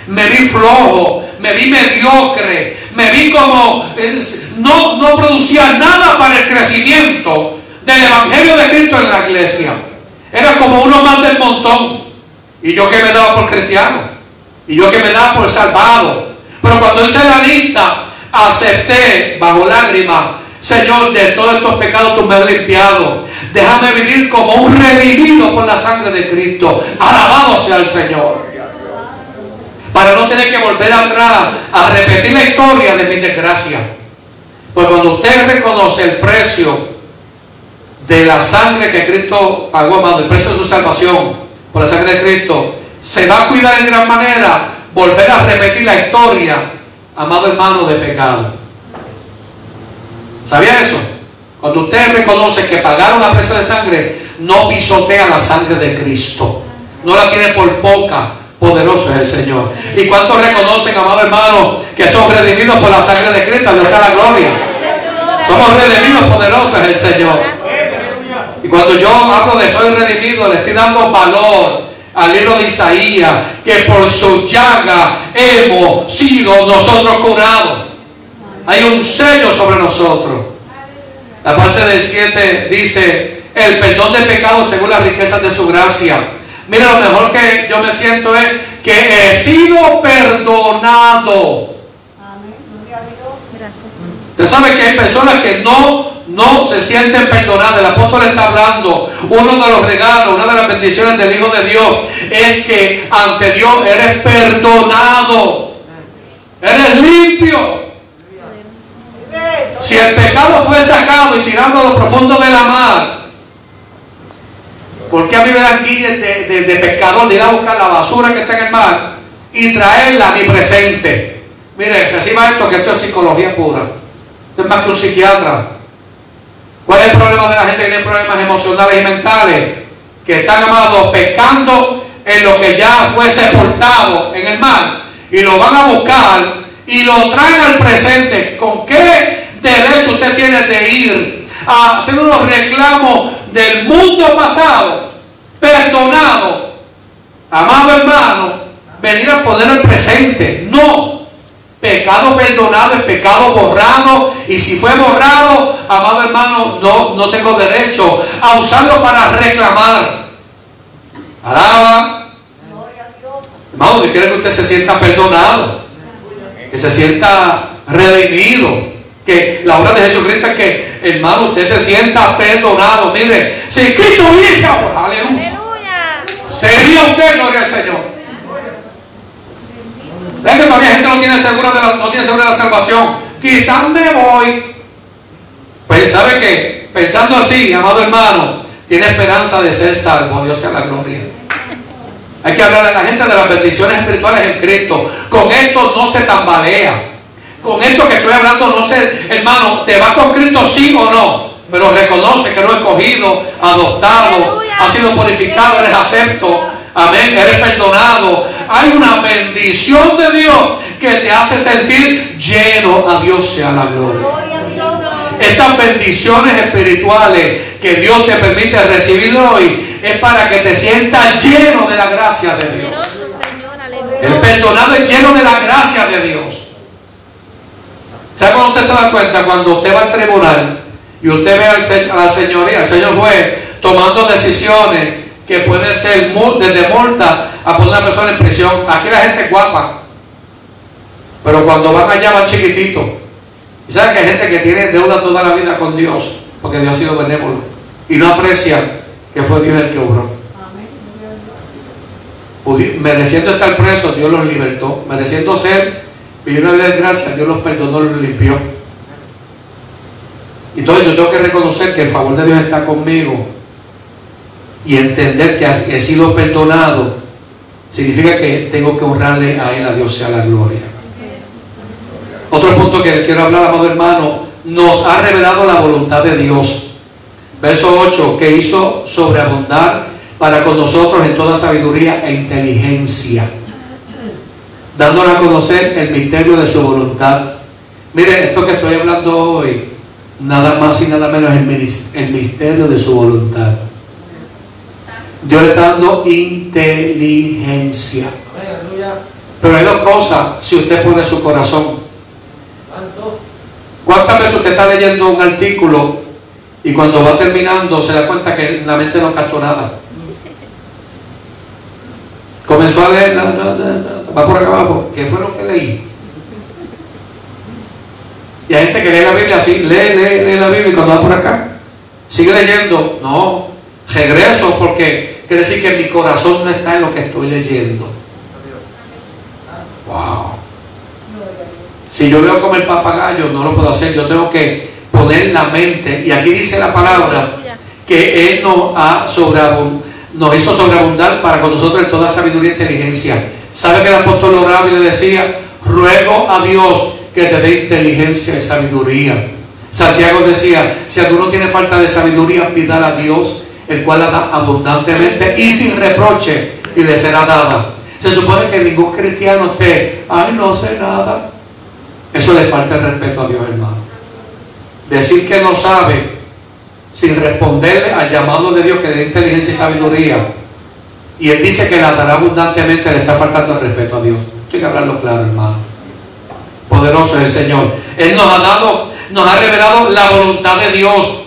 Me vi flojo, me vi mediocre, me vi como eh, no, no producía nada para el crecimiento del Evangelio de Cristo en la iglesia. Era como uno más del montón. Y yo que me daba por cristiano. Y yo que me daba por salvado. Pero cuando hice la lista, acepté bajo lágrimas, Señor, de todos estos pecados tú me has limpiado. Déjame vivir como un redimido por la sangre de Cristo. Alabado sea el Señor. Para no tener que volver atrás a repetir la historia de mi desgracia. Pues cuando usted reconoce el precio de la sangre que Cristo pagó, amado, el precio de su salvación, por la sangre de Cristo, se va a cuidar en gran manera volver a repetir la historia, amado hermano, de pecado. ¿Sabía eso? Cuando usted reconoce que pagaron a precio de sangre, no pisotea la sangre de Cristo. No la tiene por poca. Poderoso es el Señor. ¿Y cuántos reconocen, amado hermano, que son redimidos por la sangre de Cristo? Dios sea la gloria. Somos redimidos, poderosos es el Señor. Y cuando yo hablo de soy redimido, le estoy dando valor al libro de Isaías, que por su llaga hemos sido nosotros curados. Hay un sello sobre nosotros. La parte del 7 dice, el perdón de pecados según las riquezas de su gracia. Mira, lo mejor que yo me siento es que he sido perdonado. Usted sabe que hay personas que no, no se sienten perdonadas. El apóstol está hablando. Uno de los regalos, una de las bendiciones del Hijo de Dios es que ante Dios eres perdonado. Eres limpio. Si el pecado fue sacado y tirado a lo profundo de la mar, ¿por qué a mí me dan guías de, de, pescador de ir a buscar la basura que está en el mar y traerla a mi presente? Mire, reciba esto que esto es psicología pura. Más que psiquiatra. ¿Cuál es el problema de la gente que tiene problemas emocionales y mentales? Que están amados pescando en lo que ya fue sepultado en el mar y lo van a buscar y lo traen al presente. ¿Con qué derecho usted tiene de ir a hacer unos reclamos del mundo pasado? Perdonado. Amado hermano, venir a poner el presente. No. Pecado perdonado es pecado borrado. Y si fue borrado, amado hermano, no, no tengo derecho a usarlo para reclamar. Alaba. Hermano, quiere que usted se sienta perdonado que se sienta redimido. Que la obra de Jesucristo es que, hermano, usted se sienta perdonado. Mire, si Cristo dice ahora, aleluya. Sería usted, gloria al Señor. Ven que todavía gente no tiene segura de la, no tiene segura de la salvación. Quizás me voy. Pues sabe que, pensando así, amado hermano, tiene esperanza de ser salvo. Dios sea la gloria. Hay que hablar a la gente de las bendiciones espirituales en Cristo. Con esto no se tambalea. Con esto que estoy hablando, no sé, hermano, ¿te va con Cristo sí o no? Pero reconoce que lo he escogido, adoptado, ha sido purificado, eres acepto. Amén, eres perdonado. Hay una bendición de Dios que te hace sentir lleno. A Dios sea la gloria. Estas bendiciones espirituales que Dios te permite recibir hoy es para que te sientas lleno de la gracia de Dios. El perdonado es lleno de la gracia de Dios. ¿Sabe cuando usted se da cuenta? Cuando usted va al tribunal y usted ve a la señoría, al señor juez, tomando decisiones que pueden ser desde multa a poner a una persona en prisión. Aquí la gente es guapa. Pero cuando van allá van chiquititos. Y saben que hay gente que tiene deuda toda la vida con Dios, porque Dios ha sido benévolo. Y no aprecia que fue Dios el que obró. Mereciendo estar preso, Dios los libertó. Mereciendo ser vivir una vida de gracia, Dios los perdonó, los limpió. Entonces yo tengo que reconocer que el favor de Dios está conmigo y entender que he sido perdonado significa que tengo que honrarle a Él, a Dios sea la gloria. Otro punto que quiero hablar, amado hermano, nos ha revelado la voluntad de Dios. Verso 8, que hizo sobreabundar para con nosotros en toda sabiduría e inteligencia, dándonos a conocer el misterio de su voluntad. Miren, esto que estoy hablando hoy, nada más y nada menos el misterio de su voluntad. Dios le está dando inteligencia. Pero hay dos cosas si usted pone su corazón. ¿Cuántas veces usted está leyendo un artículo y cuando va terminando se da cuenta que la mente no captó nada. Comenzó a leer, va por acá abajo, ¿qué fue lo que leí? Y hay gente que lee la Biblia así, lee, lee, lee la Biblia y cuando va por acá, sigue leyendo, no, regreso porque quiere decir que mi corazón no está en lo que estoy leyendo. Wow. Si yo veo como el papagayo, no lo puedo hacer, yo tengo que poner la mente, y aquí dice la palabra, que Él nos, ha nos hizo sobreabundar para con nosotros en toda sabiduría e inteligencia. ¿Sabe que el apóstol oraba y le decía, ruego a Dios que te dé inteligencia y sabiduría? Santiago decía, si alguno tiene falta de sabiduría, pídala a Dios, el cual la da abundantemente y sin reproche, y le será dada. Se supone que ningún cristiano esté, ay, no sé nada. Eso le falta el respeto a Dios, hermano. Decir que no sabe sin responderle al llamado de Dios que dé inteligencia y sabiduría. Y Él dice que la dará abundantemente, le está faltando el respeto a Dios. Estoy que hablarlo claro, hermano. Poderoso es el Señor. Él nos ha dado, nos ha revelado la voluntad de Dios.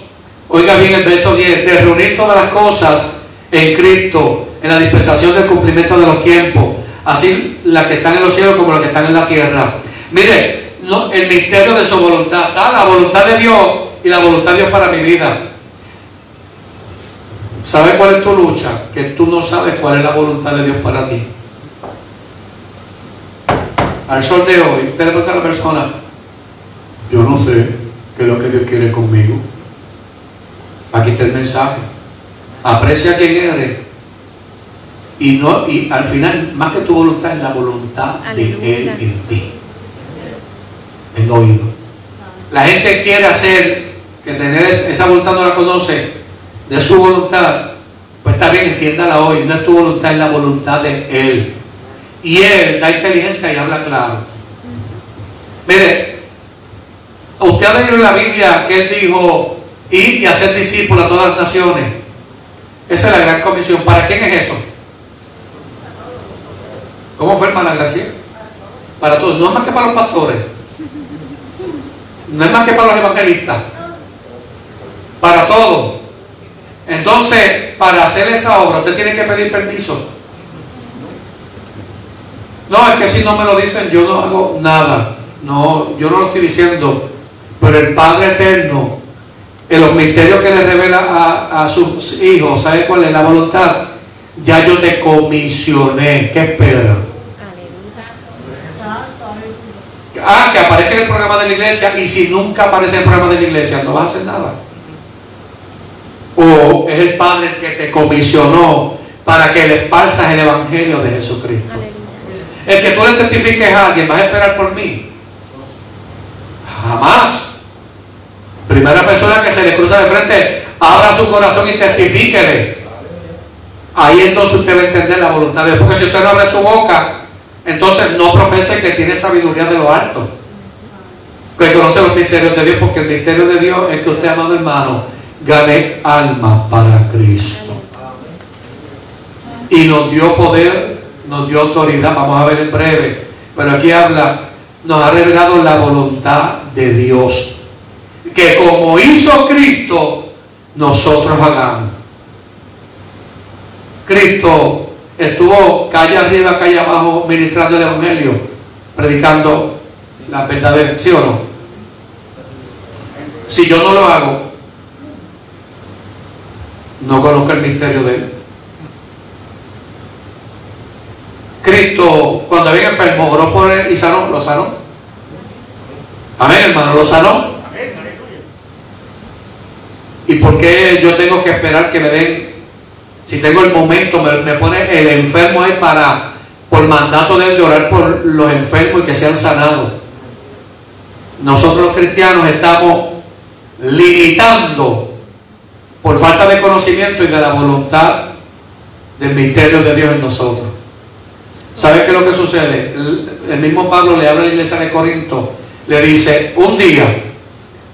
Oiga bien el verso 10, de reunir todas las cosas en Cristo, en la dispensación del cumplimiento de los tiempos, así las que están en los cielos como las que están en la tierra. Mire, el misterio de su voluntad, la voluntad de Dios y la voluntad de Dios para mi vida. ¿Sabes cuál es tu lucha? Que tú no sabes cuál es la voluntad de Dios para ti. Al sol de hoy, usted le pregunta a la persona, yo no sé qué es lo que Dios quiere conmigo. Aquí está el mensaje. Aprecia quien eres. Y, no, y al final, más que tu voluntad, es la voluntad de Él en ti. El oído. La gente quiere hacer, que tener esa voluntad no la conoce, de su voluntad. Pues está bien, entiéndala hoy. No es tu voluntad, es la voluntad de Él. Y Él da inteligencia y habla claro. Mire, usted ha leído en la Biblia que Él dijo, y hacer discípulos a todas las naciones. Esa es la gran comisión. ¿Para quién es eso? ¿Cómo fue, hermana Gracia? Para todos. No es más que para los pastores. No es más que para los evangelistas. Para todos. Entonces, para hacer esa obra, usted tiene que pedir permiso. No, es que si no me lo dicen, yo no hago nada. No, yo no lo estoy diciendo. Pero el Padre Eterno, en los misterios que le revela a, a sus hijos, ¿sabe cuál es la voluntad? Ya yo te comisioné. ¿Qué espera? Ah, que aparezca en el programa de la iglesia y si nunca aparece en el programa de la iglesia, no vas a hacer nada. O es el Padre que te comisionó para que le esparzas el Evangelio de Jesucristo. El que tú le testifiques a alguien, ¿vas a esperar por mí? Jamás. Primera persona que se le cruza de frente, abra su corazón y testifíquele. Ahí entonces usted va a entender la voluntad de Dios. Porque si usted no abre su boca, entonces no profese que tiene sabiduría de lo alto. Que conoce los misterios de Dios, porque el misterio de Dios es que usted, amado hermano, gane alma para Cristo. Y nos dio poder nos dio autoridad, vamos a ver en breve, pero aquí habla, nos ha revelado la voluntad de Dios, que como hizo Cristo, nosotros hagamos. Cristo estuvo calle arriba, calle abajo, ministrando el Evangelio, predicando la verdadera, ¿sí o no? Si yo no lo hago, no conozco el misterio de él. Cristo, cuando había enfermo, oró por él y sanó, lo sanó. Amén, hermano, lo sanó. ¿Y por qué yo tengo que esperar que me den, si tengo el momento, me, pone el enfermo ahí para, por mandato de él, de orar por los enfermos y que sean sanados? Nosotros los cristianos estamos limitando por falta de conocimiento y de la voluntad del misterio de Dios en nosotros. ¿Sabe qué es lo que sucede? El, mismo Pablo le habla a la iglesia de Corinto, le dice, un día,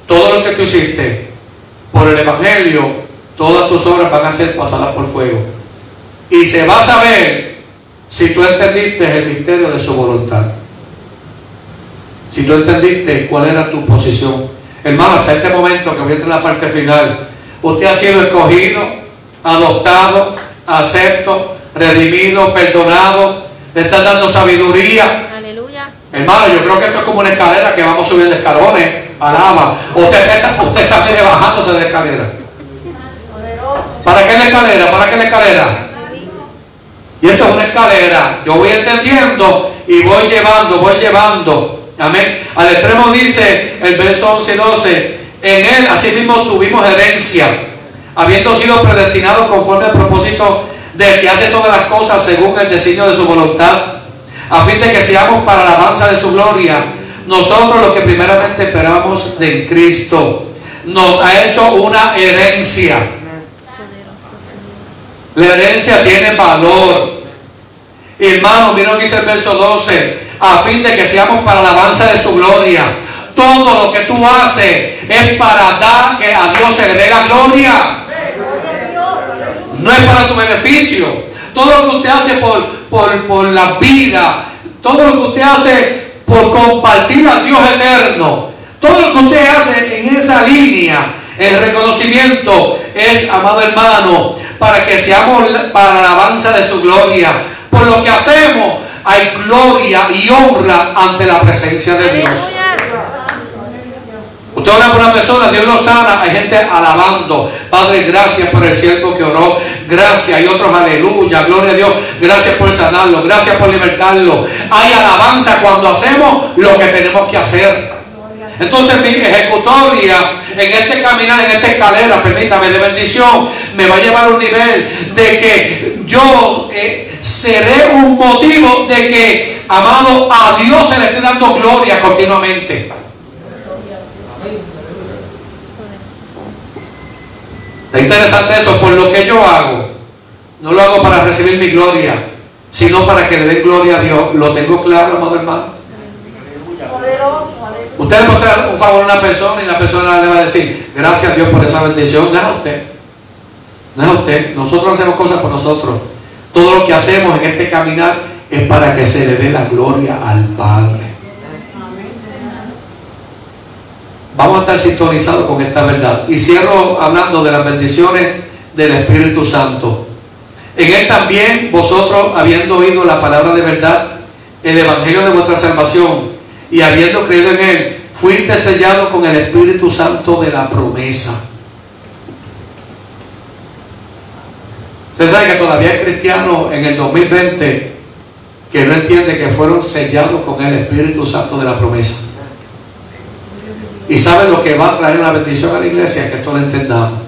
todo lo que tú hiciste por el Evangelio, todas tus obras van a ser pasadas por fuego. Y se va a saber si tú entendiste el misterio de su voluntad. Si tú entendiste cuál era tu posición. Hermano, hasta este momento que voy a entrar en la parte final, usted ha sido escogido, adoptado, acepto, redimido, perdonado, le están dando sabiduría. Aleluya. Hermano, yo creo que esto es como una escalera que vamos subiendo escalones. Alaba. Usted está, usted está bajándose de escalera. ¿Para qué la escalera? ¿Para qué la escalera? Y esto es una escalera. Yo voy entendiendo y voy llevando, voy llevando. Amén. Al extremo dice el verso 11 y 12. En él, así mismo tuvimos herencia, habiendo sido predestinados conforme al propósito del que hace todas las cosas según el designio de su voluntad, a fin de que seamos para la alabanza de su gloria, nosotros lo que primeramente esperamos de Cristo. Nos ha hecho una herencia. La herencia tiene valor. Hermano, miren lo que dice el verso 12. A fin de que seamos para la alabanza de su gloria. Todo lo que tú haces es para dar que a Dios se le dé la gloria. No es para tu beneficio. Todo lo que usted hace por, por, por la vida, todo lo que usted hace por compartir al Dios eterno, todo lo que usted hace en esa línea, el reconocimiento es, amado hermano, para que seamos para la alabanza de su gloria. Por lo que hacemos hay gloria y honra ante la presencia de Dios. Usted ora por una persona, Dios lo sana, hay gente alabando. Padre, gracias por el siervo que oró. Gracias. Y otros, aleluya, gloria a Dios. Gracias por sanarlo, gracias por libertarlo. Hay alabanza cuando hacemos lo que tenemos que hacer. Entonces mi ejecutoria en este caminar, en esta escalera, permítame, de bendición, me va a llevar a un nivel de que yo eh, seré un motivo de que, amado, a Dios se le esté dando gloria continuamente. Es interesante eso, por lo que yo hago, no lo hago para recibir mi gloria, sino para que le den gloria a Dios. ¿Lo tengo claro, amado hermano? Usted le puede hacer un favor a una persona y la persona le va a decir, gracias a Dios por esa bendición. No es a usted. No es a usted. Nosotros hacemos cosas por nosotros. Todo lo que hacemos en este caminar es para que se le dé la gloria al Padre. Vamos a estar sintonizados con esta verdad. Y cierro hablando de las bendiciones del Espíritu Santo. En Él también vosotros, habiendo oído la palabra de verdad, el Evangelio de vuestra salvación, y habiendo creído en Él, fuiste sellado con el Espíritu Santo de la promesa. Usted sabe que todavía hay cristianos en el 2020 que no entiende que fueron sellados con el Espíritu Santo de la promesa. Y sabe lo que va a traer la bendición a la iglesia, que esto lo entendamos.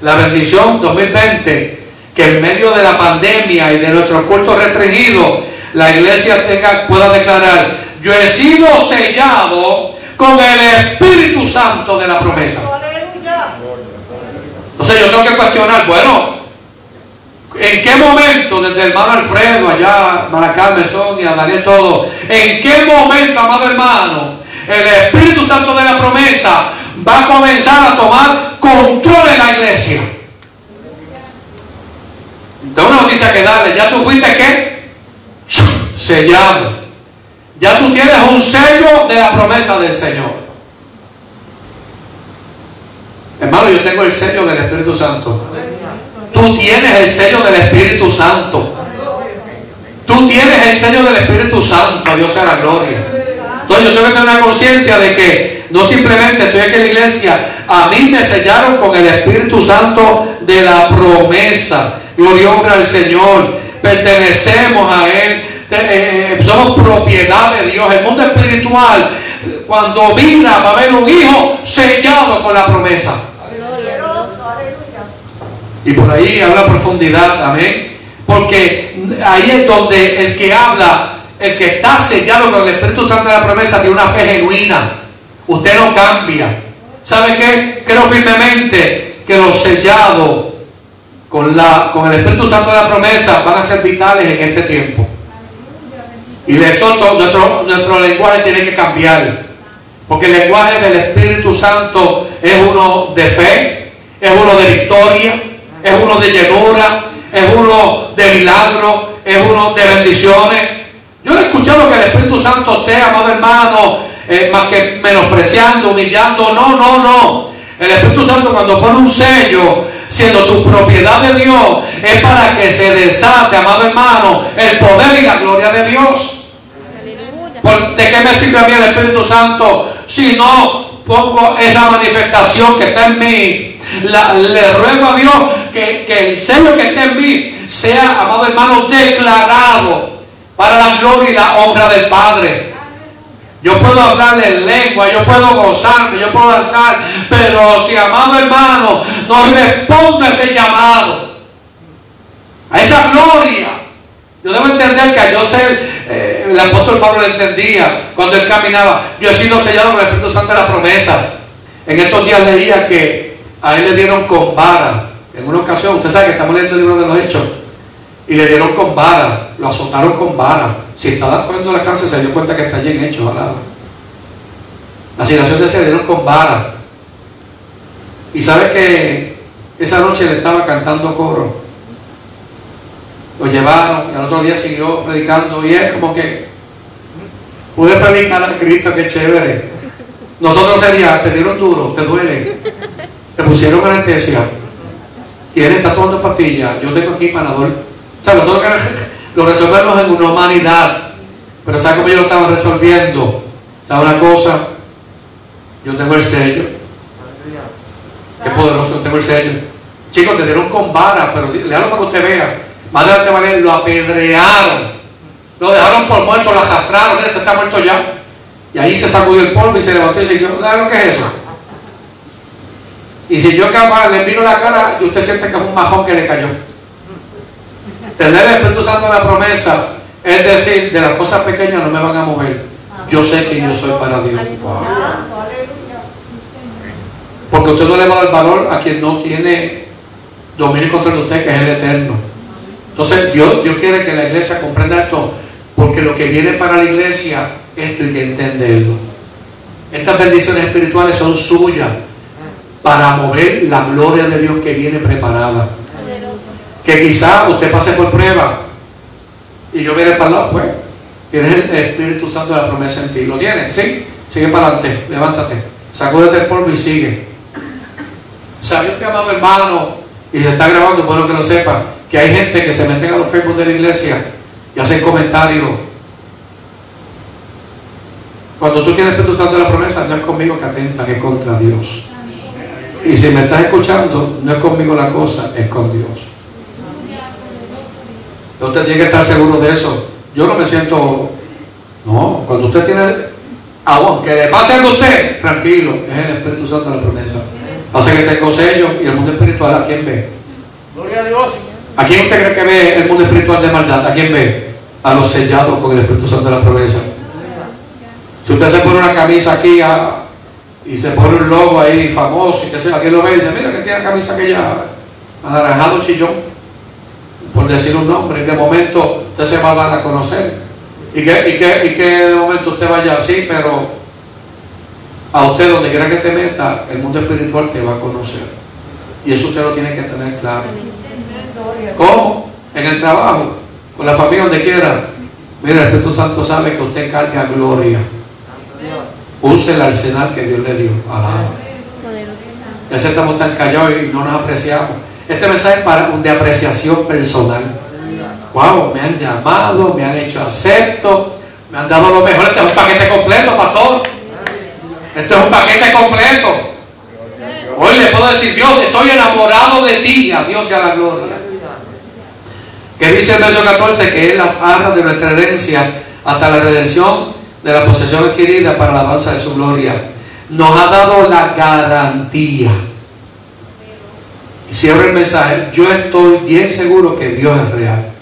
La bendición 2020, que en medio de la pandemia y de nuestros cultos restringidos, la iglesia tenga, pueda declarar, yo he sido sellado con el Espíritu Santo de la promesa. Entonces yo tengo que cuestionar, bueno, ¿en qué momento, desde el hermano Alfredo, allá, Maracá, y a Daniel, todo, en qué momento, amado hermano, el Espíritu Santo de la promesa va a comenzar a tomar control en la iglesia. Tengo una noticia que darle. ¿Ya tú fuiste qué? Sellado. Ya tú tienes un sello de la promesa del Señor. Hermano, yo tengo el sello del Espíritu Santo. Tú tienes el sello del Espíritu Santo. Tú tienes el sello del Espíritu Santo. Dios sea la gloria. Entonces yo tengo que tener una conciencia de que no simplemente estoy aquí en la iglesia, a mí me sellaron con el Espíritu Santo de la promesa. Gloria al Señor. Pertenecemos a Él. Eh, eh, somos propiedad de Dios. El mundo espiritual, cuando mira, va a haber un hijo sellado con la promesa. Y por ahí habla profundidad, amén. Porque ahí es donde el que habla el que está sellado con el Espíritu Santo de la promesa tiene una fe genuina. Usted no cambia. ¿Sabe qué? Creo firmemente que los sellados con, la, con el Espíritu Santo de la promesa van a ser vitales en este tiempo. Y de hecho nuestro, nuestro lenguaje tiene que cambiar. Porque el lenguaje del Espíritu Santo es uno de fe, es uno de victoria, es uno de llenura, es uno de milagro, es uno de bendiciones yo no he escuchado que el Espíritu Santo esté, amado hermano, eh, más que menospreciando, humillando. No, no, no. El Espíritu Santo cuando pone un sello, siendo tu propiedad de Dios, es para que se desate, amado hermano, el poder y la gloria de Dios. ¿De qué me sirve a mí el Espíritu Santo si no pongo esa manifestación que está en mí? le ruego a Dios que, que el sello que está en mí sea, amado hermano, declarado para la gloria y la honra del Padre. Yo puedo hablar en lengua, yo puedo gozarme, yo puedo danzar, pero si amado hermano no responde a ese llamado, a esa gloria, Yo debo entender que a yo ser, eh, el apóstol Pablo lo entendía cuando él caminaba. Yo he sido sellado con el Espíritu Santo de la promesa. En estos días leía que a él le dieron con vara. En una ocasión, usted sabe que estamos leyendo el libro de los Hechos. Y le dieron con vara, lo azotaron con vara. Si estaba poniendo la cárcel, se dio cuenta que está allí en Hechos. La situación de se dieron con vara. Y sabe que esa noche le estaba cantando coro. Lo llevaron y al otro día siguió predicando y es como que pude predicar a Cristo, qué chévere. Nosotros sería, te dieron duro, te duele, te pusieron anestesia, tienes, estás tomando pastillas, yo tengo aquí panador. O sea, nosotros lo resolvemos en una humanidad, pero ¿sabes cómo yo lo estaba resolviendo? ¿Sabes una cosa? Yo tengo el sello. Qué poderoso, yo tengo el sello. Chicos, te dieron con vara, pero léalo para que usted vea. Más adelante va a ver, lo apedrearon. Lo dejaron por muerto, lo arrastraron, este está muerto ya. Y ahí se sacudió el polvo y se levantó y se dijo, ¿sabes lo que es eso? Y si yo capaz le miro la cara y usted siente que es un majón que le cayó. Tener el Espíritu Santo de la promesa es decir, de las cosas pequeñas no me van a mover. Yo sé que yo soy para Dios. Porque usted no le va a dar valor a quien no tiene dominio contra usted, que es el eterno. Entonces, Dios, Dios quiere que la iglesia comprenda esto, porque lo que viene para la iglesia, esto hay que entenderlo. Estas bendiciones espirituales son suyas para mover la gloria de Dios que viene preparada. Que quizá usted pase por prueba y yo viene para el lado, pues, tienes el Espíritu Santo de la promesa en ti. ¿Lo tienes? ¿Sí? Sigue para adelante, levántate, sacúdete el polvo y sigue. ¿Sabía usted, amado hermano? Y se está grabando, bueno que lo sepa, que hay gente que se mete a los Facebook de la iglesia y hacen comentarios. Cuando tú tienes Espíritu Santo de la promesa, no es conmigo que atenta, que es contra Dios. Y si me estás escuchando, no es conmigo la cosa, es con Dios. Usted tiene que estar seguro de eso. Yo no me siento. No, cuando usted tiene. Aunque le pase a usted, tranquilo, es el Espíritu Santo de la promesa. Hace que tengo sellos y el mundo espiritual, ¿a quién ve? Gloria a Dios. ¿A quién usted cree que ve el mundo espiritual de maldad? ¿A quién ve? A los sellados con el Espíritu Santo de la promesa. Si usted se pone una camisa aquí y se pone un logo ahí famoso y que sea, alguien lo ve y dice, mira que tiene la camisa aquella anaranjado chillón, por decir un nombre, y de momento usted se va a dar a conocer. Y que, y que, y que de momento usted vaya así, pero a usted donde quiera que te meta, el mundo espiritual te va a conocer. Y eso usted lo tiene que tener claro. ¿Cómo? En el trabajo, con la familia, donde quiera. Mira, el Espíritu Santo sabe que usted carga gloria. Use el arsenal que Dios le dio. Alaba. Ya estamos tan callados y no nos apreciamos. Este mensaje es para de apreciación personal. Wow, me han llamado, me han hecho acepto, me han dado lo mejor. Este es un paquete completo, pastor. Esto es un paquete completo. Hoy le puedo decir, Dios, estoy enamorado de ti. A Dios sea la gloria. Que dice el verso 14 que es las arras de nuestra herencia hasta la redención de la posesión adquirida para la alabanza de su gloria. Nos ha dado la garantía. Cierro el mensaje. Yo estoy bien seguro que Dios es real.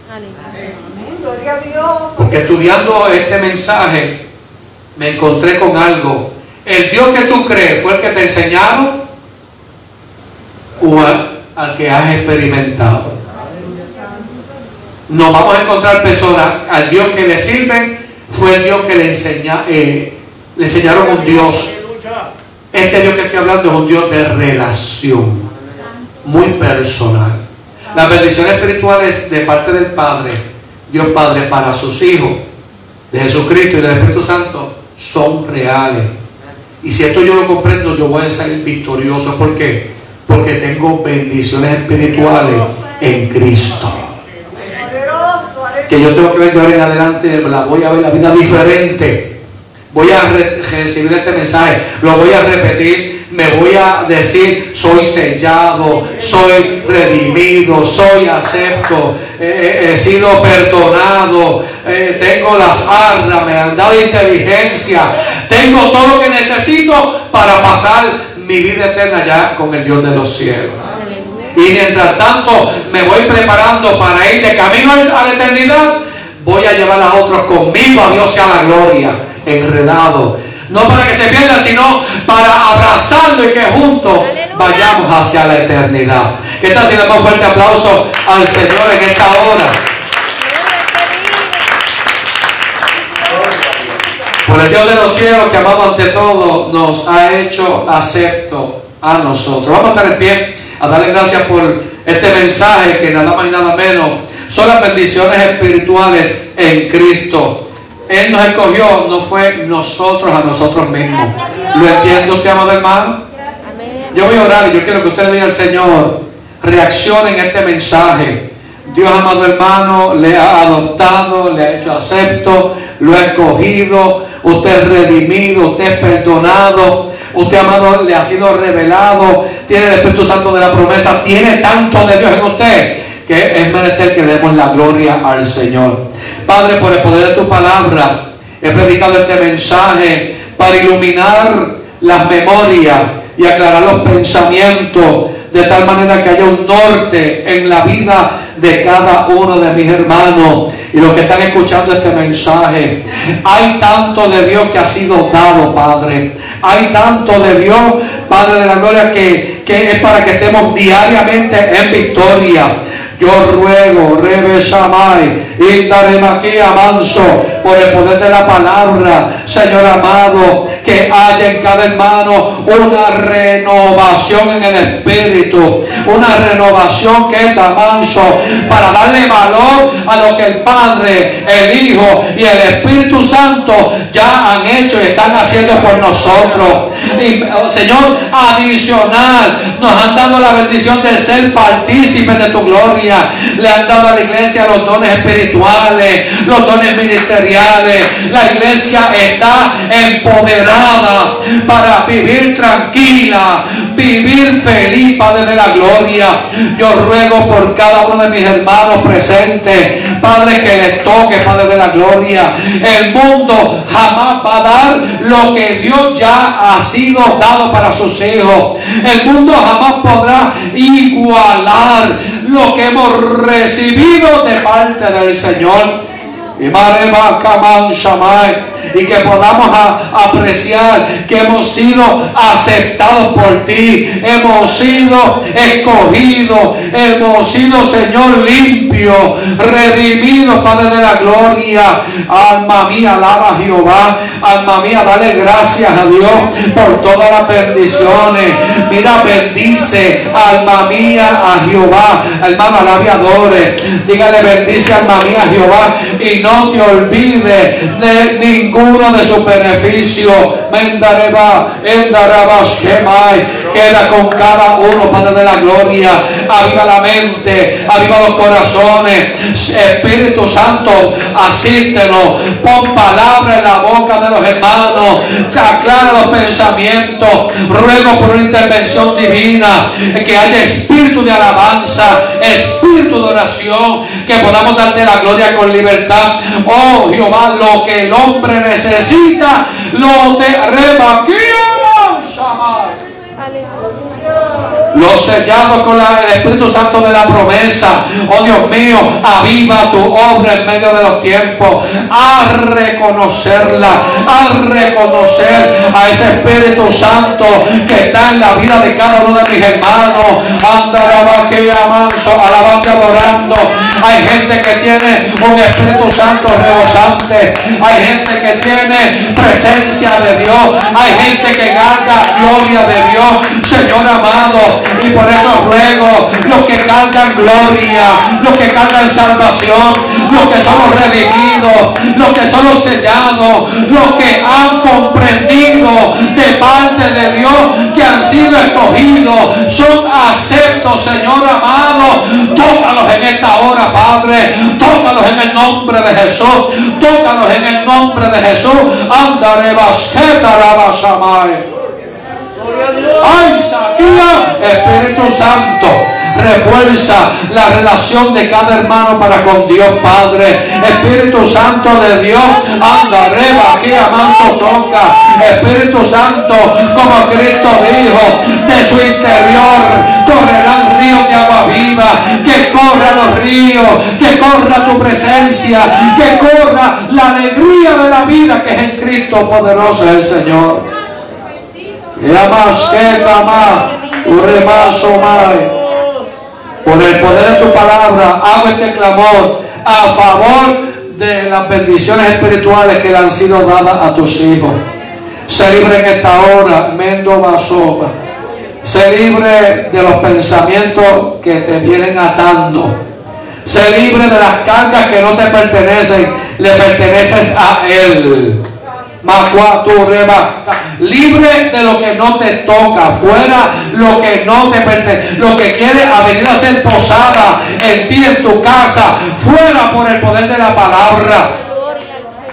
Porque estudiando este mensaje me encontré con algo. El Dios que tú crees fue el que te enseñaron o al, que has experimentado. Nos vamos a encontrar personas al Dios que le sirven fue el Dios que le, enseña, eh, le enseñaron un Dios. Este Dios que estoy hablando es un Dios de relación, muy personal. Las bendiciones espirituales de parte del Padre, Dios Padre para sus hijos, de Jesucristo y del Espíritu Santo, son reales. Y si esto yo lo comprendo, yo voy a salir victorioso. ¿Por qué? Porque tengo bendiciones espirituales en Cristo que yo tengo que ver ahora en adelante, la voy a ver la vida diferente. Voy a recibir este mensaje, lo voy a repetir, me voy a decir, soy sellado, soy redimido, soy acepto, he sido perdonado, eh, tengo las armas, me han dado inteligencia, tengo todo lo que necesito para pasar mi vida eterna ya con el Dios de los cielos. Y mientras tanto me voy preparando para ir de camino a la eternidad, voy a llevar a otros conmigo, a Dios sea la gloria, enredado. No para que se pierdan, sino para abrazarlo y que juntos vayamos hacia la eternidad. ¿Qué tal si damos un fuerte aplauso al Señor en esta hora? Por el Dios de los cielos que amamos ante todo nos ha hecho acepto a nosotros. Vamos a estar en pie a darle gracias por este mensaje que nada más y nada menos son las bendiciones espirituales en Cristo. Él nos escogió, no fue nosotros a nosotros mismos. ¿Lo entiende usted, amado hermano? Yo voy a orar y yo quiero que usted le diga al Señor, reaccione en este mensaje. Dios, amado hermano, le ha adoptado, le ha hecho acepto, lo ha escogido, usted es redimido, usted es perdonado, usted, amado, le ha sido revelado, tiene el Espíritu Santo de la promesa, tiene tanto de Dios en usted que es menester que demos la gloria al Señor. Padre, por el poder de tu palabra, he predicado este mensaje para iluminar las memorias y aclarar los pensamientos de tal manera que haya un norte en la vida de cada uno de mis hermanos y los que están escuchando este mensaje. Hay tanto de Dios que ha sido dado, Padre. Hay tanto de Dios, Padre de la Gloria, que, que es para que estemos diariamente en victoria. Yo ruego, Rebesamai, aquí Manso, por el poder de la palabra, Señor amado, que haya en cada hermano una renovación en el espíritu, una renovación que es manso, para darle valor a lo que el Padre, el Hijo y el Espíritu Santo ya han hecho y están haciendo por nosotros. Y, oh, Señor, adicional, nos han dado la bendición de ser partícipes de tu gloria le han dado a la iglesia los dones espirituales, los dones ministeriales. La iglesia está empoderada para vivir tranquila, vivir feliz, Padre de la gloria. Yo ruego por cada uno de mis hermanos presentes, Padre, que les toque, Padre de la gloria. El mundo jamás va a dar lo que Dios ya ha sido dado para sus hijos. El mundo jamás podrá igualar lo que hemos recibido de parte del Señor. Y que podamos apreciar que hemos sido aceptados por ti, hemos sido escogidos, hemos sido, Señor, limpio, redimidos, Padre de la gloria. Alma mía, alaba a Jehová, alma mía, dale gracias a Dios por todas las bendiciones. Mira, bendice, alma mía, a Jehová, hermano, alabe adore. Dígale, bendice, alma mía, a Jehová, te olvides de ninguno de sus beneficios. Queda con cada uno, Padre de la gloria. Aviva la mente, aviva los corazones. Espíritu Santo, asístenos. Pon palabra en la boca de los hermanos. Aclara los pensamientos. Ruego por una intervención divina. Que haya espíritu de alabanza, espíritu de oración. Que podamos darte la gloria con libertad. Oh Jehová, lo que el hombre necesita, lo te Remakia Shama. Los sellados con el Espíritu Santo de la promesa. Oh Dios mío, aviva tu obra en medio de los tiempos. A reconocerla, a reconocer a ese Espíritu Santo que está en la vida de cada uno de mis hermanos. Anda la manso, alabando, adorando. Hay gente que tiene un Espíritu Santo rebosante. Hay gente que tiene presencia de Dios. Hay gente que gana gloria de Dios. Señor amado, y por eso ruego los que cantan gloria, los que cantan salvación, los que son los redimidos, los que son los sellados, los que han comprendido de parte de Dios que han sido escogidos, son aceptos, Señor amado. Tócalos en esta hora, Padre. Tócalos en el nombre de Jesús. Tócalos en el nombre de Jesús. Andaré basqueta ¡Ay, Saquía! Espíritu Santo, refuerza la relación de cada hermano para con Dios Padre. Espíritu Santo de Dios, anda, reba, aquí manso toca. Espíritu Santo, como Cristo dijo, de su interior correrán ríos de agua viva, que corran los río, que corra tu presencia, que corra la alegría de la vida que es en Cristo poderoso el Señor. Por el poder de tu palabra, hago este clamor a favor de las bendiciones espirituales que le han sido dadas a tus hijos. Se libre en esta hora, Mendo Basoba. Se libre de los pensamientos que te vienen atando. Se libre de las cargas que no te pertenecen, le perteneces a Él. Libre de lo que no te toca, fuera lo que no te pertenece, lo que quiere a venir a ser posada en ti, en tu casa, fuera por el poder de la palabra.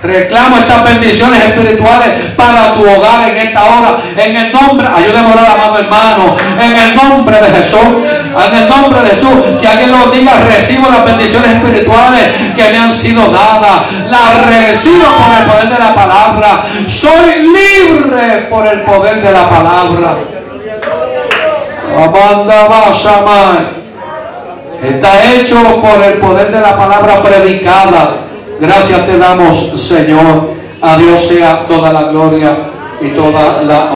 Reclamo estas bendiciones espirituales para tu hogar en esta hora. En el nombre, ayúdame a orar, amado hermano. En el nombre de Jesús. En el nombre de Jesús. Que alguien lo diga, recibo las bendiciones espirituales que me han sido dadas. Las recibo por el poder de la palabra. Soy libre por el poder de la palabra. Está hecho por el poder de la palabra predicada. Gracias te damos, Señor. A Dios sea toda la gloria y toda la